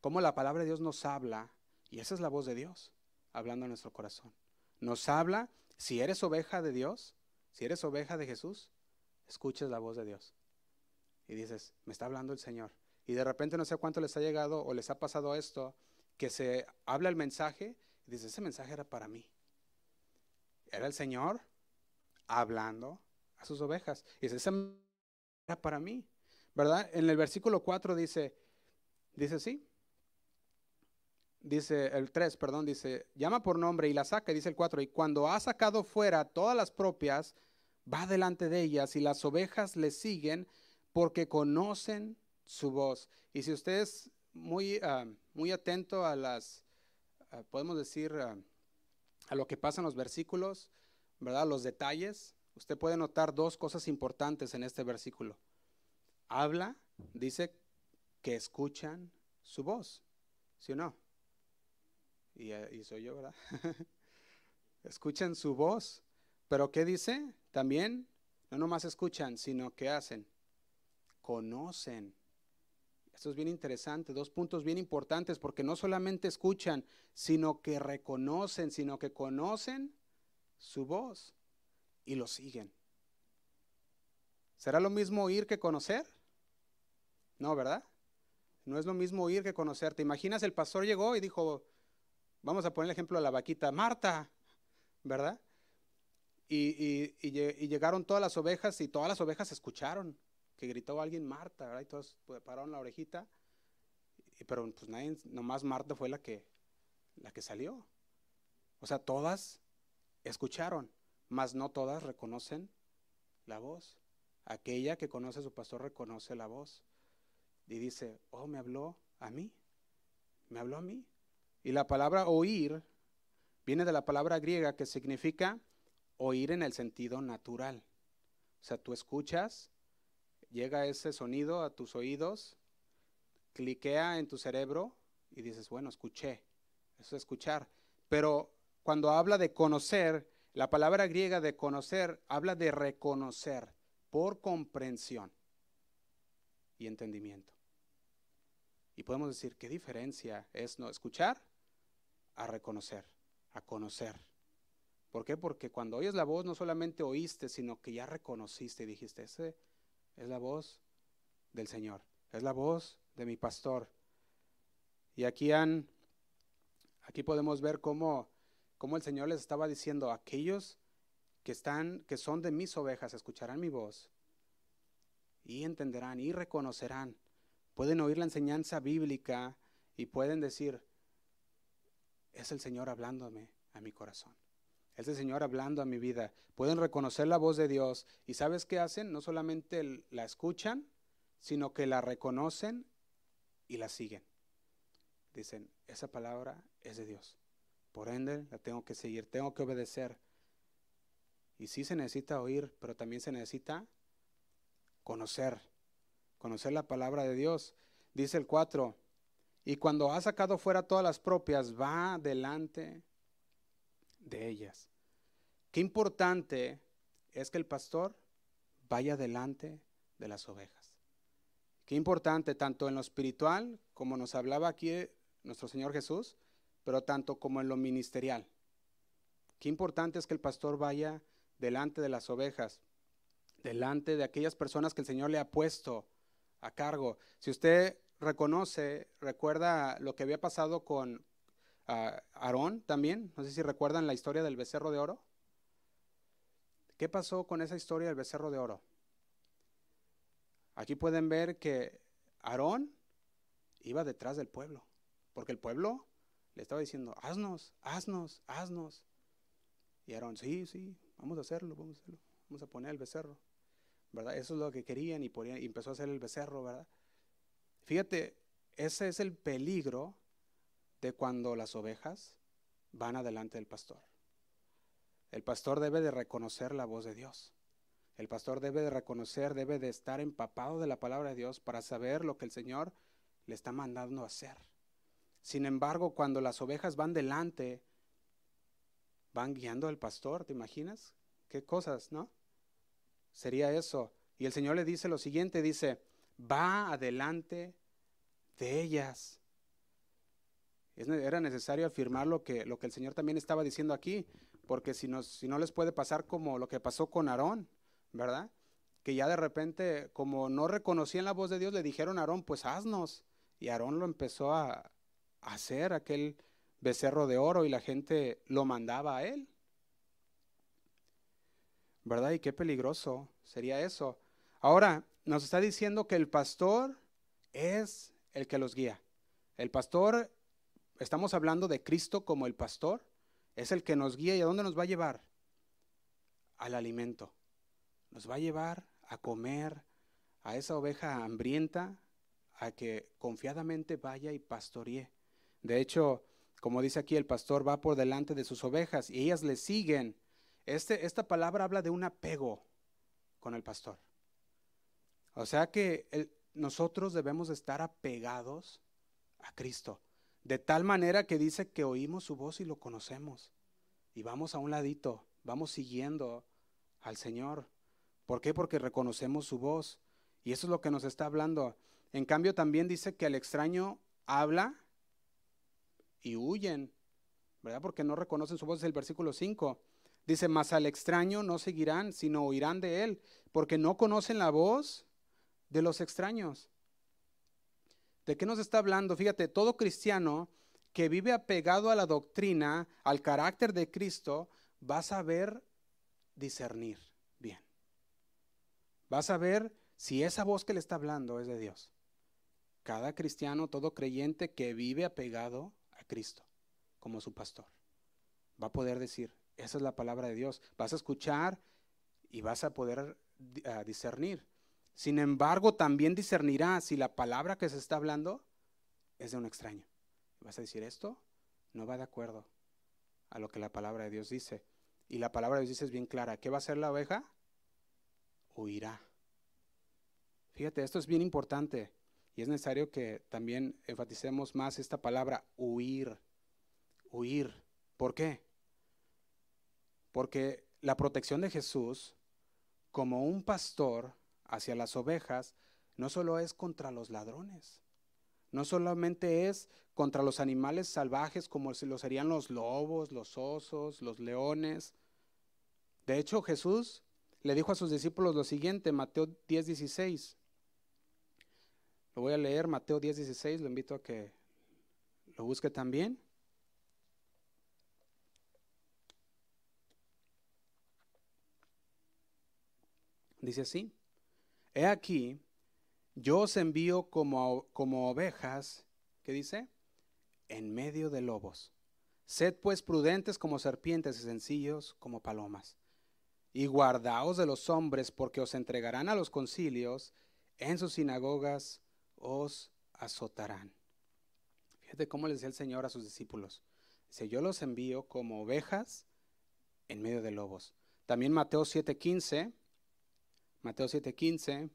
cómo la palabra de Dios nos habla, y esa es la voz de Dios, hablando en nuestro corazón. Nos habla, si eres oveja de Dios, si eres oveja de Jesús, escuches la voz de Dios. Y dices, me está hablando el Señor. Y de repente no sé cuánto les ha llegado o les ha pasado esto, que se habla el mensaje y dice, ese mensaje era para mí. Era el Señor hablando a sus ovejas. Y dice, ese era para mí. ¿Verdad? En el versículo 4 dice, dice sí. Dice el 3, perdón, dice, llama por nombre y la saca, dice el 4, y cuando ha sacado fuera todas las propias, va delante de ellas y las ovejas le siguen porque conocen su voz. Y si usted es muy, ah, muy atento a las, ah, podemos decir, ah, a lo que pasa en los versículos, ¿verdad? Los detalles, usted puede notar dos cosas importantes en este versículo. Habla, dice que escuchan su voz, ¿sí o no? Y, y soy yo, ¿verdad? *laughs* escuchan su voz, pero ¿qué dice? También no nomás escuchan, sino que hacen, conocen. Esto es bien interesante, dos puntos bien importantes, porque no solamente escuchan, sino que reconocen, sino que conocen su voz y lo siguen. ¿Será lo mismo oír que conocer? No, ¿verdad? No es lo mismo oír que conocer. ¿Te imaginas? El pastor llegó y dijo, vamos a poner el ejemplo de la vaquita, Marta, ¿verdad? Y, llegaron todas las ovejas y todas las ovejas escucharon que gritó alguien Marta, ¿verdad? Y todos pues, pararon la orejita. pero pues nadie, nomás Marta fue la que, la que salió. O sea, todas escucharon, mas no todas reconocen la voz. Aquella que conoce a su pastor reconoce la voz. Y dice, oh, me habló a mí. Me habló a mí. Y la palabra oír viene de la palabra griega que significa oír en el sentido natural. O sea, tú escuchas, llega ese sonido a tus oídos, cliquea en tu cerebro y dices, bueno, escuché. Eso es escuchar. Pero cuando habla de conocer, la palabra griega de conocer habla de reconocer por comprensión y entendimiento. Y podemos decir, ¿qué diferencia es no escuchar a reconocer, a conocer? ¿Por qué? Porque cuando oyes la voz no solamente oíste, sino que ya reconociste y dijiste, ese es la voz del Señor, es la voz de mi pastor. Y aquí han, aquí podemos ver cómo, cómo el Señor les estaba diciendo, aquellos que están, que son de mis ovejas, escucharán mi voz y entenderán y reconocerán. Pueden oír la enseñanza bíblica y pueden decir, es el Señor hablándome a mi corazón. Es el Señor hablando a mi vida. Pueden reconocer la voz de Dios. ¿Y sabes qué hacen? No solamente la escuchan, sino que la reconocen y la siguen. Dicen, esa palabra es de Dios. Por ende, la tengo que seguir, tengo que obedecer. Y sí se necesita oír, pero también se necesita conocer. Conocer la palabra de Dios. Dice el 4. Y cuando ha sacado fuera todas las propias, va delante de ellas. Qué importante es que el pastor vaya delante de las ovejas. Qué importante tanto en lo espiritual, como nos hablaba aquí nuestro Señor Jesús, pero tanto como en lo ministerial. Qué importante es que el pastor vaya delante de las ovejas, delante de aquellas personas que el Señor le ha puesto a cargo. Si usted reconoce, recuerda lo que había pasado con, Aarón también. No sé si recuerdan la historia del becerro de oro. ¿Qué pasó con esa historia del becerro de oro? Aquí pueden ver que Aarón iba detrás del pueblo, porque el pueblo le estaba diciendo, haznos, haznos, haznos. Y Aarón, sí, sí, vamos a hacerlo, vamos a hacerlo, vamos a poner el becerro. ¿Verdad? Eso es lo que querían y, y empezó a hacer el becerro, ¿verdad? Fíjate, ese es el peligro de cuando las ovejas van adelante del pastor. El pastor debe de reconocer la voz de Dios. El pastor debe de reconocer, debe de estar empapado de la palabra de Dios para saber lo que el Señor le está mandando hacer. Sin embargo, cuando las ovejas van delante, van guiando al pastor, ¿te imaginas? ¿Qué cosas, no? Sería eso. Y el Señor le dice lo siguiente, dice, va adelante de ellas era necesario afirmar lo que, lo que el Señor también estaba diciendo aquí, porque si, si no les puede pasar como lo que pasó con Aarón, ¿verdad? Que ya de repente, como no reconocían la voz de Dios, le dijeron a Aarón, pues haznos. Y Aarón lo empezó a, a hacer, aquel becerro de oro, y la gente lo mandaba a él. ¿Verdad? Y qué peligroso sería eso. Ahora, nos está diciendo que el pastor es el que los guía. El pastor estamos hablando de Cristo como el pastor, es el que nos guía y a dónde nos va a llevar? Al alimento. Nos va a llevar a comer, a esa oveja hambrienta a que confiadamente vaya y pastoree. De hecho, como dice aquí, el pastor va por delante de sus ovejas y ellas le siguen. Este, esta palabra habla de un apego con el pastor. O sea que nosotros debemos estar apegados a Cristo, de tal manera que dice que oímos su voz y lo conocemos. Y vamos a un ladito, vamos siguiendo al Señor. ¿Por qué? Porque reconocemos su voz. Y eso es lo que nos está hablando. En cambio, también dice que el extraño habla y huyen, ¿verdad? Porque no reconocen su voz, es el versículo 5. Dice, mas al extraño no seguirán, sino oirán de él, porque no conocen la voz de los extraños. ¿De qué nos está hablando? Fíjate, todo cristiano que vive apegado a la doctrina, al carácter de Cristo, va a saber discernir bien. Va a saber si esa voz que le está hablando es de Dios. Cada cristiano, todo creyente que vive apegado a Cristo como su pastor, va a poder decir, esa es la palabra de Dios. Vas a escuchar y vas a poder ah, discernir. Sin embargo, también discernirá si la palabra que se está hablando es de un extraño. Vas a decir, esto no va de acuerdo a lo que la palabra de Dios dice. Y la palabra de Dios dice es bien clara. ¿Qué va a hacer la oveja? Huirá. Fíjate, esto es bien importante y es necesario que también enfaticemos más esta palabra, huir. Huir. ¿Por qué? Porque la protección de Jesús como un pastor hacia las ovejas no solo es contra los ladrones, no solamente es contra los animales salvajes como lo serían los lobos, los osos, los leones. De hecho, Jesús le dijo a sus discípulos lo siguiente, Mateo 10, 16. Lo voy a leer, Mateo 10, 16, lo invito a que lo busque también. Dice así, he aquí, yo os envío como, como ovejas, ¿qué dice? En medio de lobos. Sed pues prudentes como serpientes y sencillos como palomas. Y guardaos de los hombres, porque os entregarán a los concilios, en sus sinagogas os azotarán. Fíjate cómo le decía el Señor a sus discípulos. Dice, yo los envío como ovejas en medio de lobos. También Mateo 7:15 Mateo 7:15.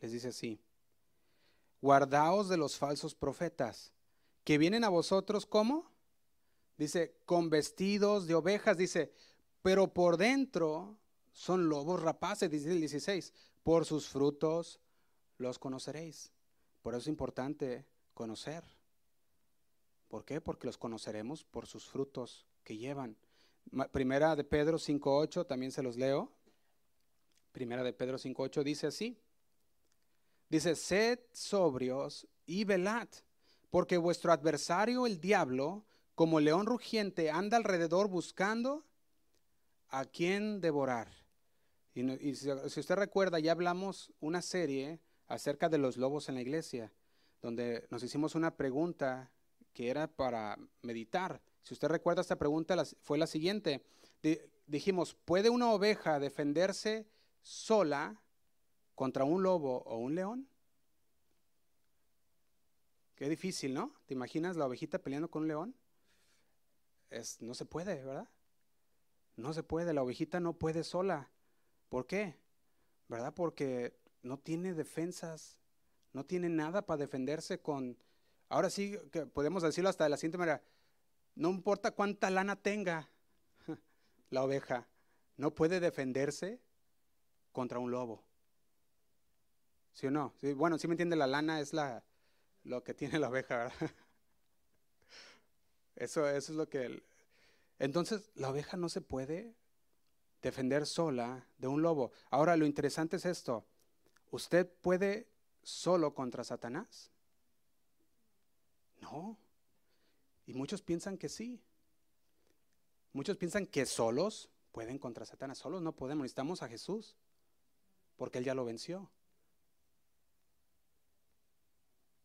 Les dice así, guardaos de los falsos profetas, que vienen a vosotros como, dice, con vestidos de ovejas, dice, pero por dentro son lobos rapaces, dice el 16, por sus frutos los conoceréis. Por eso es importante conocer. ¿Por qué? Porque los conoceremos por sus frutos que llevan. Primera de Pedro 5.8, también se los leo. Primera de Pedro 5.8 dice así. Dice, sed sobrios y velad, porque vuestro adversario el diablo, como león rugiente, anda alrededor buscando a quien devorar. Y, si, usted recuerda, ya hablamos una serie acerca de los lobos en la iglesia, donde nos hicimos una pregunta que era para meditar. Si usted recuerda esta pregunta, fue la siguiente. dijimos, ¿puede una oveja defenderse sola contra un lobo o un león? Qué difícil, ¿no? ¿Te imaginas la ovejita peleando con un león? No se puede, ¿verdad? No se puede, la ovejita no puede sola. ¿Por qué? ¿Verdad? Porque no tiene defensas, no tiene nada para defenderse con... Ahora sí, que podemos decirlo hasta de la siguiente manera, no importa cuánta lana tenga *laughs* la oveja, no puede defenderse contra un lobo. ¿Sí o no? bueno, sí me entiende, la lana es la, lo que tiene la oveja, ¿verdad? *laughs* Eso, eso es lo que... entonces, la oveja no se puede defender sola de un lobo. Ahora, lo interesante es esto. ¿Usted puede solo contra Satanás? No. Y muchos piensan que sí. Muchos piensan que solos pueden contra Satanás. Solos no podemos, necesitamos a Jesús, porque Él ya lo venció.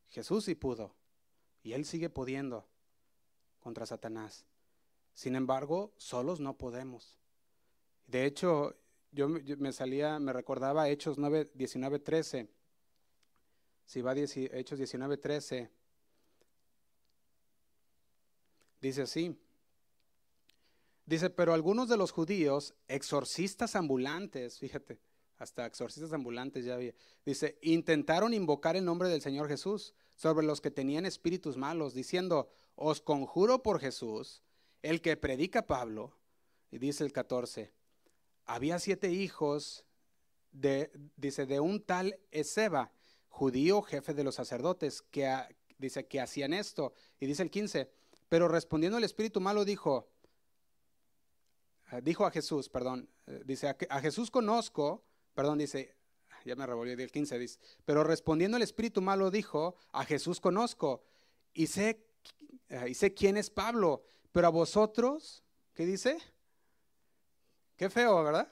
Jesús sí pudo, y Él sigue pudiendo contra Satanás. Sin embargo, solos no podemos. De hecho, yo, me salía, me recordaba Hechos 9, 19, 13. Si va a Hechos 19, 13, dice así. Dice, pero algunos de los judíos, exorcistas ambulantes, fíjate, hasta exorcistas ambulantes ya había, dice, intentaron invocar el nombre del Señor Jesús sobre los que tenían espíritus malos, diciendo, os conjuro por Jesús, el que predica Pablo, y dice el 14, había siete hijos de, dice, de un tal Ezeba, judío, jefe de los sacerdotes, que dice que hacían esto. Y dice el 15, pero respondiendo el espíritu malo dijo, eh, dijo a Jesús, perdón, eh, dice, a, Jesús conozco, perdón, dice, ya me revolvió el 15, dice, pero respondiendo el espíritu malo dijo, a Jesús conozco y sé, eh, y sé quién es Pablo, pero a vosotros, ¿qué dice? Qué feo, ¿verdad?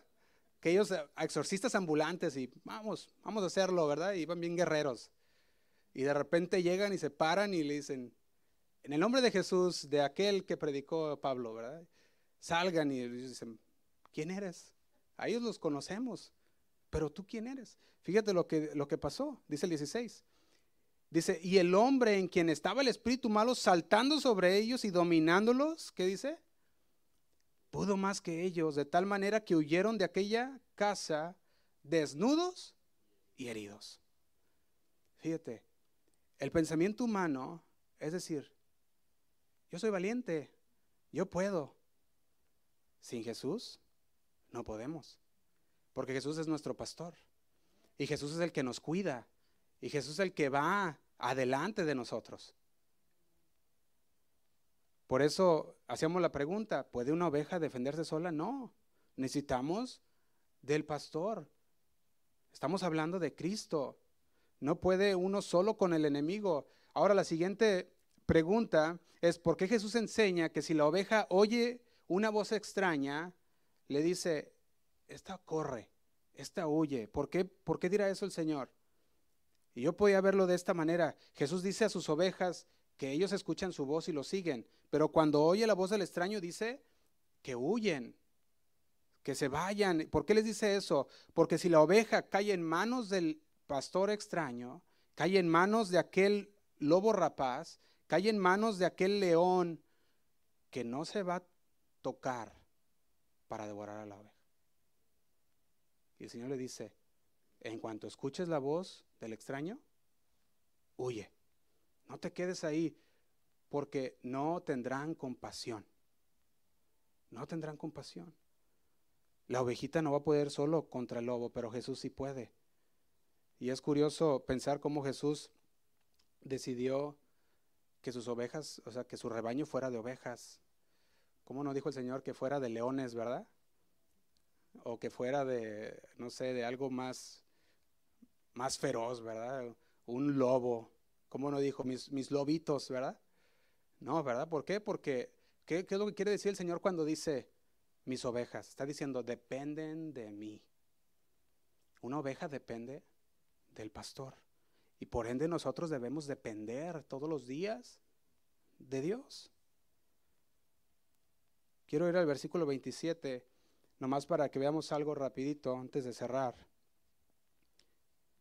Que ellos, eh, exorcistas ambulantes, y vamos, vamos a hacerlo, ¿verdad? Y van bien guerreros. Y de repente llegan y se paran y le dicen, en el nombre de Jesús, de aquel que predicó Pablo, ¿verdad? Salgan y dicen, ¿quién eres? A ellos los conocemos, pero tú quién eres? Fíjate lo que, lo que pasó, dice el 16. Dice, y el hombre en quien estaba el espíritu malo saltando sobre ellos y dominándolos, ¿qué dice? Pudo más que ellos, de tal manera que huyeron de aquella casa desnudos y heridos. Fíjate, el pensamiento humano es decir, yo soy valiente, yo puedo. Sin Jesús no podemos, porque Jesús es nuestro pastor y Jesús es el que nos cuida y Jesús es el que va adelante de nosotros. Por eso hacíamos la pregunta, ¿puede una oveja defenderse sola? No, necesitamos del pastor. Estamos hablando de Cristo. No puede uno solo con el enemigo. Ahora la siguiente pregunta es, ¿por qué Jesús enseña que si la oveja oye una voz extraña, le dice, esta corre, esta huye? ¿Por qué, ¿Por qué dirá eso el Señor? Y yo podía verlo de esta manera. Jesús dice a sus ovejas, que ellos escuchan su voz y lo siguen, pero cuando oye la voz del extraño dice que huyen, que se vayan. ¿Por qué les dice eso? Porque si la oveja cae en manos del pastor extraño, cae en manos de aquel lobo rapaz, cae en manos de aquel león que no se va a tocar para devorar a la oveja. Y el Señor le dice, en cuanto escuches la voz del extraño, huye. No te quedes ahí porque no tendrán compasión. No tendrán compasión. La ovejita no va a poder solo contra el lobo, pero Jesús sí puede. Y es curioso pensar cómo Jesús decidió que sus ovejas, o sea, que su rebaño fuera de ovejas. ¿Cómo no dijo el Señor que fuera de leones, verdad? O que fuera de, no sé, de algo más, más feroz, ¿verdad? Un lobo. ¿Cómo no dijo? Mis, mis lobitos, ¿verdad? No, ¿verdad? ¿Por qué? Porque, ¿qué, ¿qué es lo que quiere decir el Señor cuando dice mis ovejas? Está diciendo, dependen de mí. Una oveja depende del pastor. Y por ende nosotros debemos depender todos los días de Dios. Quiero ir al versículo 27, nomás para que veamos algo rapidito antes de cerrar.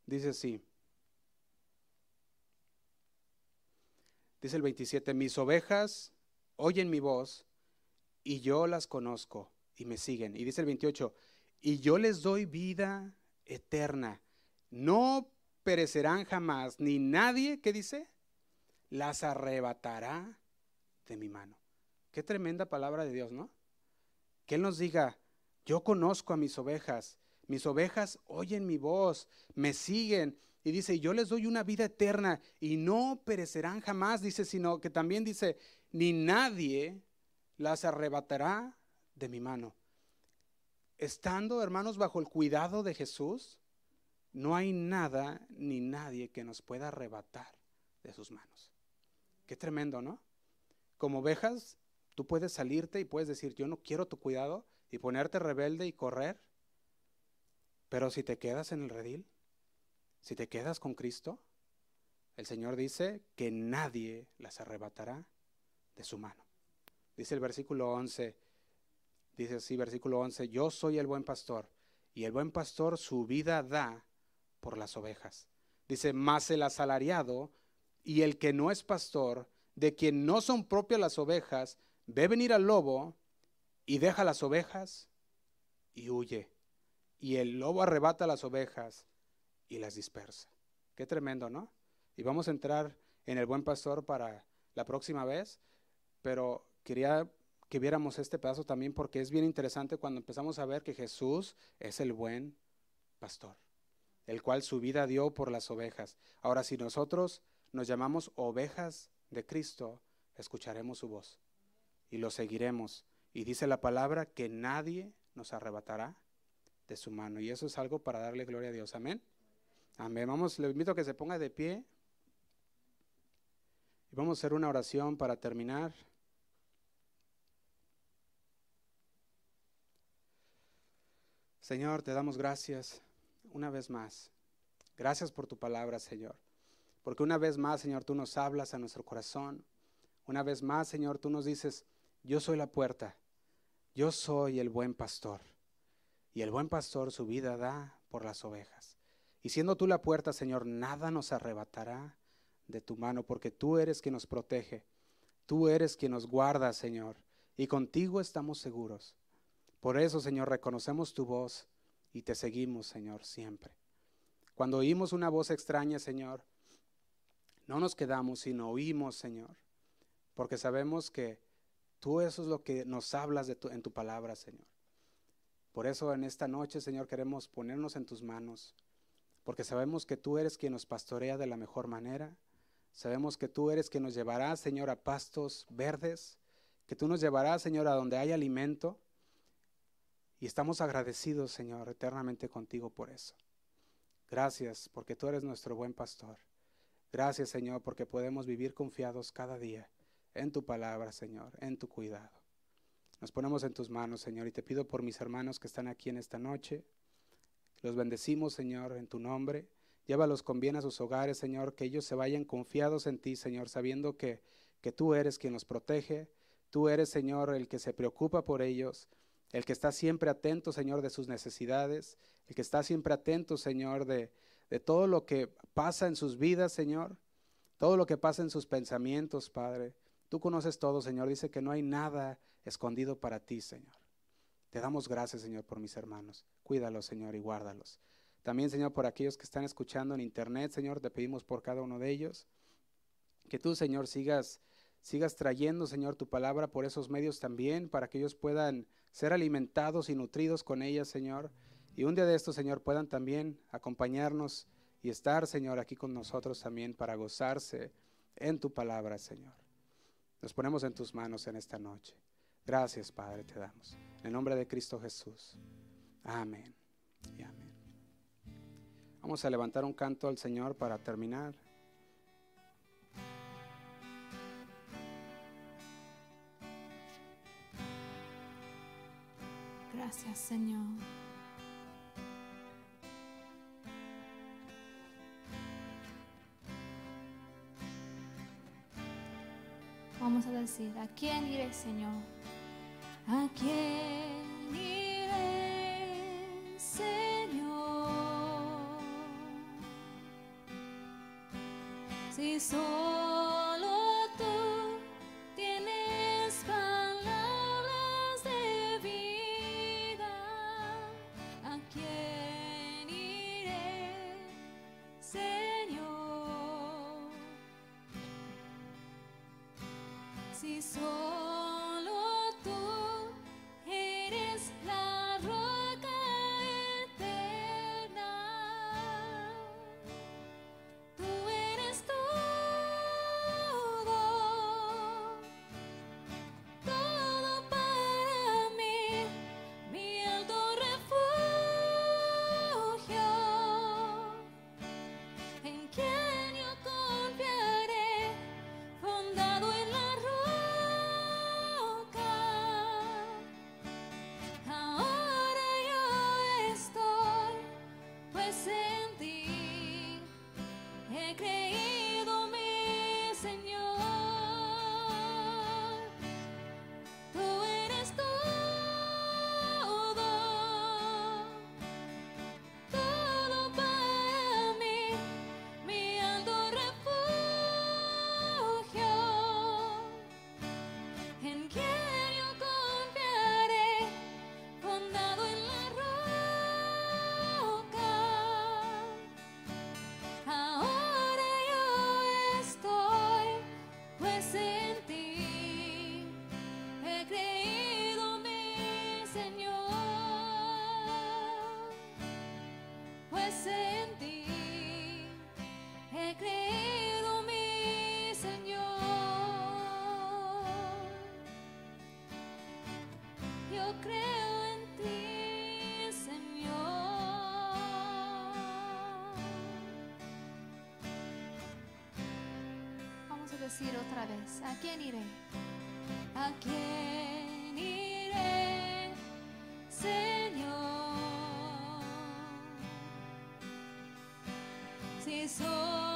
Dice así, Dice el 27, mis ovejas oyen mi voz y yo las conozco y me siguen. Y dice el 28, y yo les doy vida eterna. No perecerán jamás, ni nadie, ¿qué dice? Las arrebatará de mi mano. Qué tremenda palabra de Dios, ¿no? Que Él nos diga, yo conozco a mis ovejas, mis ovejas oyen mi voz, me siguen y dice, yo les doy una vida eterna y no perecerán jamás, dice, sino que también dice, ni nadie las arrebatará de mi mano. Estando, hermanos, bajo el cuidado de Jesús, no hay nada ni nadie que nos pueda arrebatar de sus manos. Qué tremendo, ¿no? Como ovejas, tú puedes salirte y puedes decir, yo no quiero tu cuidado y ponerte rebelde y correr, pero si te quedas en el redil, si te quedas con Cristo, el Señor dice que nadie las arrebatará de su mano. Dice el versículo 11, Dice así, versículo 11, yo soy el buen pastor y el buen pastor su vida da por las ovejas. Dice, más el asalariado y el que no es pastor, de quien no son propias las ovejas, ve venir al lobo y deja las ovejas y huye. Y el lobo arrebata las ovejas y las dispersa. Qué tremendo, ¿no? Y vamos a entrar en el buen pastor para la próxima vez, pero quería que viéramos este pedazo también porque es bien interesante cuando empezamos a ver que Jesús es el buen pastor, el cual su vida dio por las ovejas. Ahora, si nosotros nos llamamos ovejas de Cristo, escucharemos su voz y lo seguiremos. Y dice la palabra que nadie nos arrebatará de su mano. Y eso es algo para darle gloria a Dios. Amén. Amén. Vamos, le invito a que se ponga de pie. Y vamos a hacer una oración para terminar. Señor, te damos gracias una vez más. Gracias por tu palabra, Señor. Porque una vez más, Señor, tú nos hablas a nuestro corazón. Una vez más, Señor, tú nos dices, yo soy la puerta. Yo soy el buen pastor. Y el buen pastor su vida da por las ovejas. Y siendo tú la puerta, Señor, nada nos arrebatará de tu mano, porque tú eres quien nos protege. Tú eres quien nos guarda, Señor. Y contigo estamos seguros. Por eso, Señor, reconocemos tu voz y te seguimos, Señor, siempre. Cuando oímos una voz extraña, Señor, no nos quedamos, sino oímos, Señor, porque sabemos que tú eso es lo que nos hablas de en tu palabra, Señor. Por eso en esta noche, Señor, queremos ponernos en tus manos, porque sabemos que tú eres quien nos pastorea de la mejor manera. Sabemos que tú eres quien nos llevará, Señor, a pastos verdes, que tú nos llevarás, Señor, a donde hay alimento y estamos agradecidos, Señor, eternamente contigo por eso. Gracias porque tú eres nuestro buen pastor. Gracias, Señor, porque podemos vivir confiados cada día en tu palabra, Señor, en tu cuidado. Nos ponemos en tus manos, Señor, y te pido por mis hermanos que están aquí en esta noche. Los bendecimos, Señor, en tu nombre. Llévalos con bien a sus hogares, Señor, que ellos se vayan confiados en ti, Señor, sabiendo que, que tú eres quien los protege. Tú eres, Señor, el que se preocupa por ellos el que está siempre atento, Señor, de sus necesidades, el que está siempre atento, Señor, de, de todo lo que pasa en sus vidas, Señor, todo lo que pasa en sus pensamientos, Padre. Tú conoces todo, Señor. Dice que no hay nada escondido para ti, Señor. Te damos gracias, Señor, por mis hermanos. Cuídalos, Señor, y guárdalos. También, Señor, por aquellos que están escuchando en internet, Señor, te pedimos por cada uno de ellos. Que tú, Señor, sigas, sigas trayendo, Señor, tu palabra por esos medios también, para que ellos puedan ser alimentados y nutridos con ella, Señor. Y un día de estos, Señor, puedan también acompañarnos y estar, Señor, aquí con nosotros también para gozarse en tu palabra, Señor. Nos ponemos en tus manos en esta noche. Gracias, Padre, te damos. En el nombre de Cristo Jesús. Amén. Y amén. Vamos a levantar un canto al Señor para terminar. Gracias, Señor. Vamos a decir, ¿a quién iré, Señor? ¿A quién iré, Señor? Si solo tú tienes palabras de vida, ¿a quién iré, Señor? Si solo decir otra vez, ¿a quién iré? ¿A quién iré, Señor? Si solo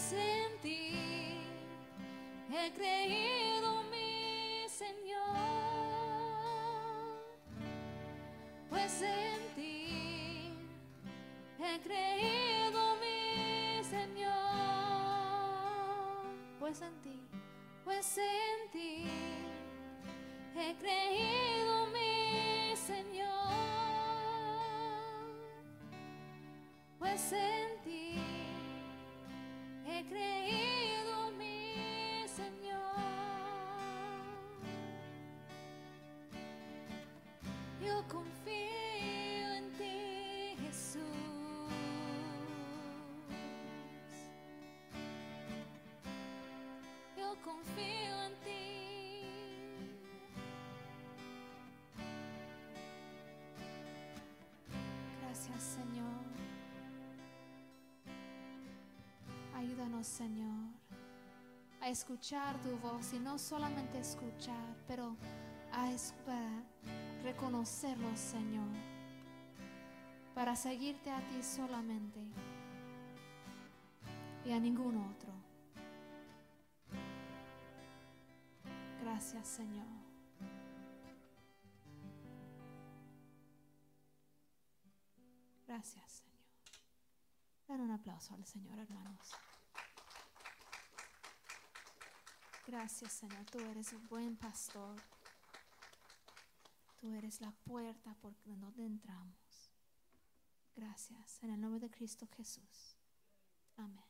pues en ti he creído, mi Señor, pues en ti he creído, mi Señor, pues en ti, pues en ti he creído, mi Señor, pues en Señor. Ayúdanos, Señor, a escuchar tu voz y no solamente escuchar, pero a reconocerlo, Señor, para seguirte a ti solamente y a ningún otro. Señor, hermanos. Gracias, Señor. Tú eres un buen pastor. Tú eres la puerta por donde entramos. Gracias. En el nombre de Cristo Jesús. Amén.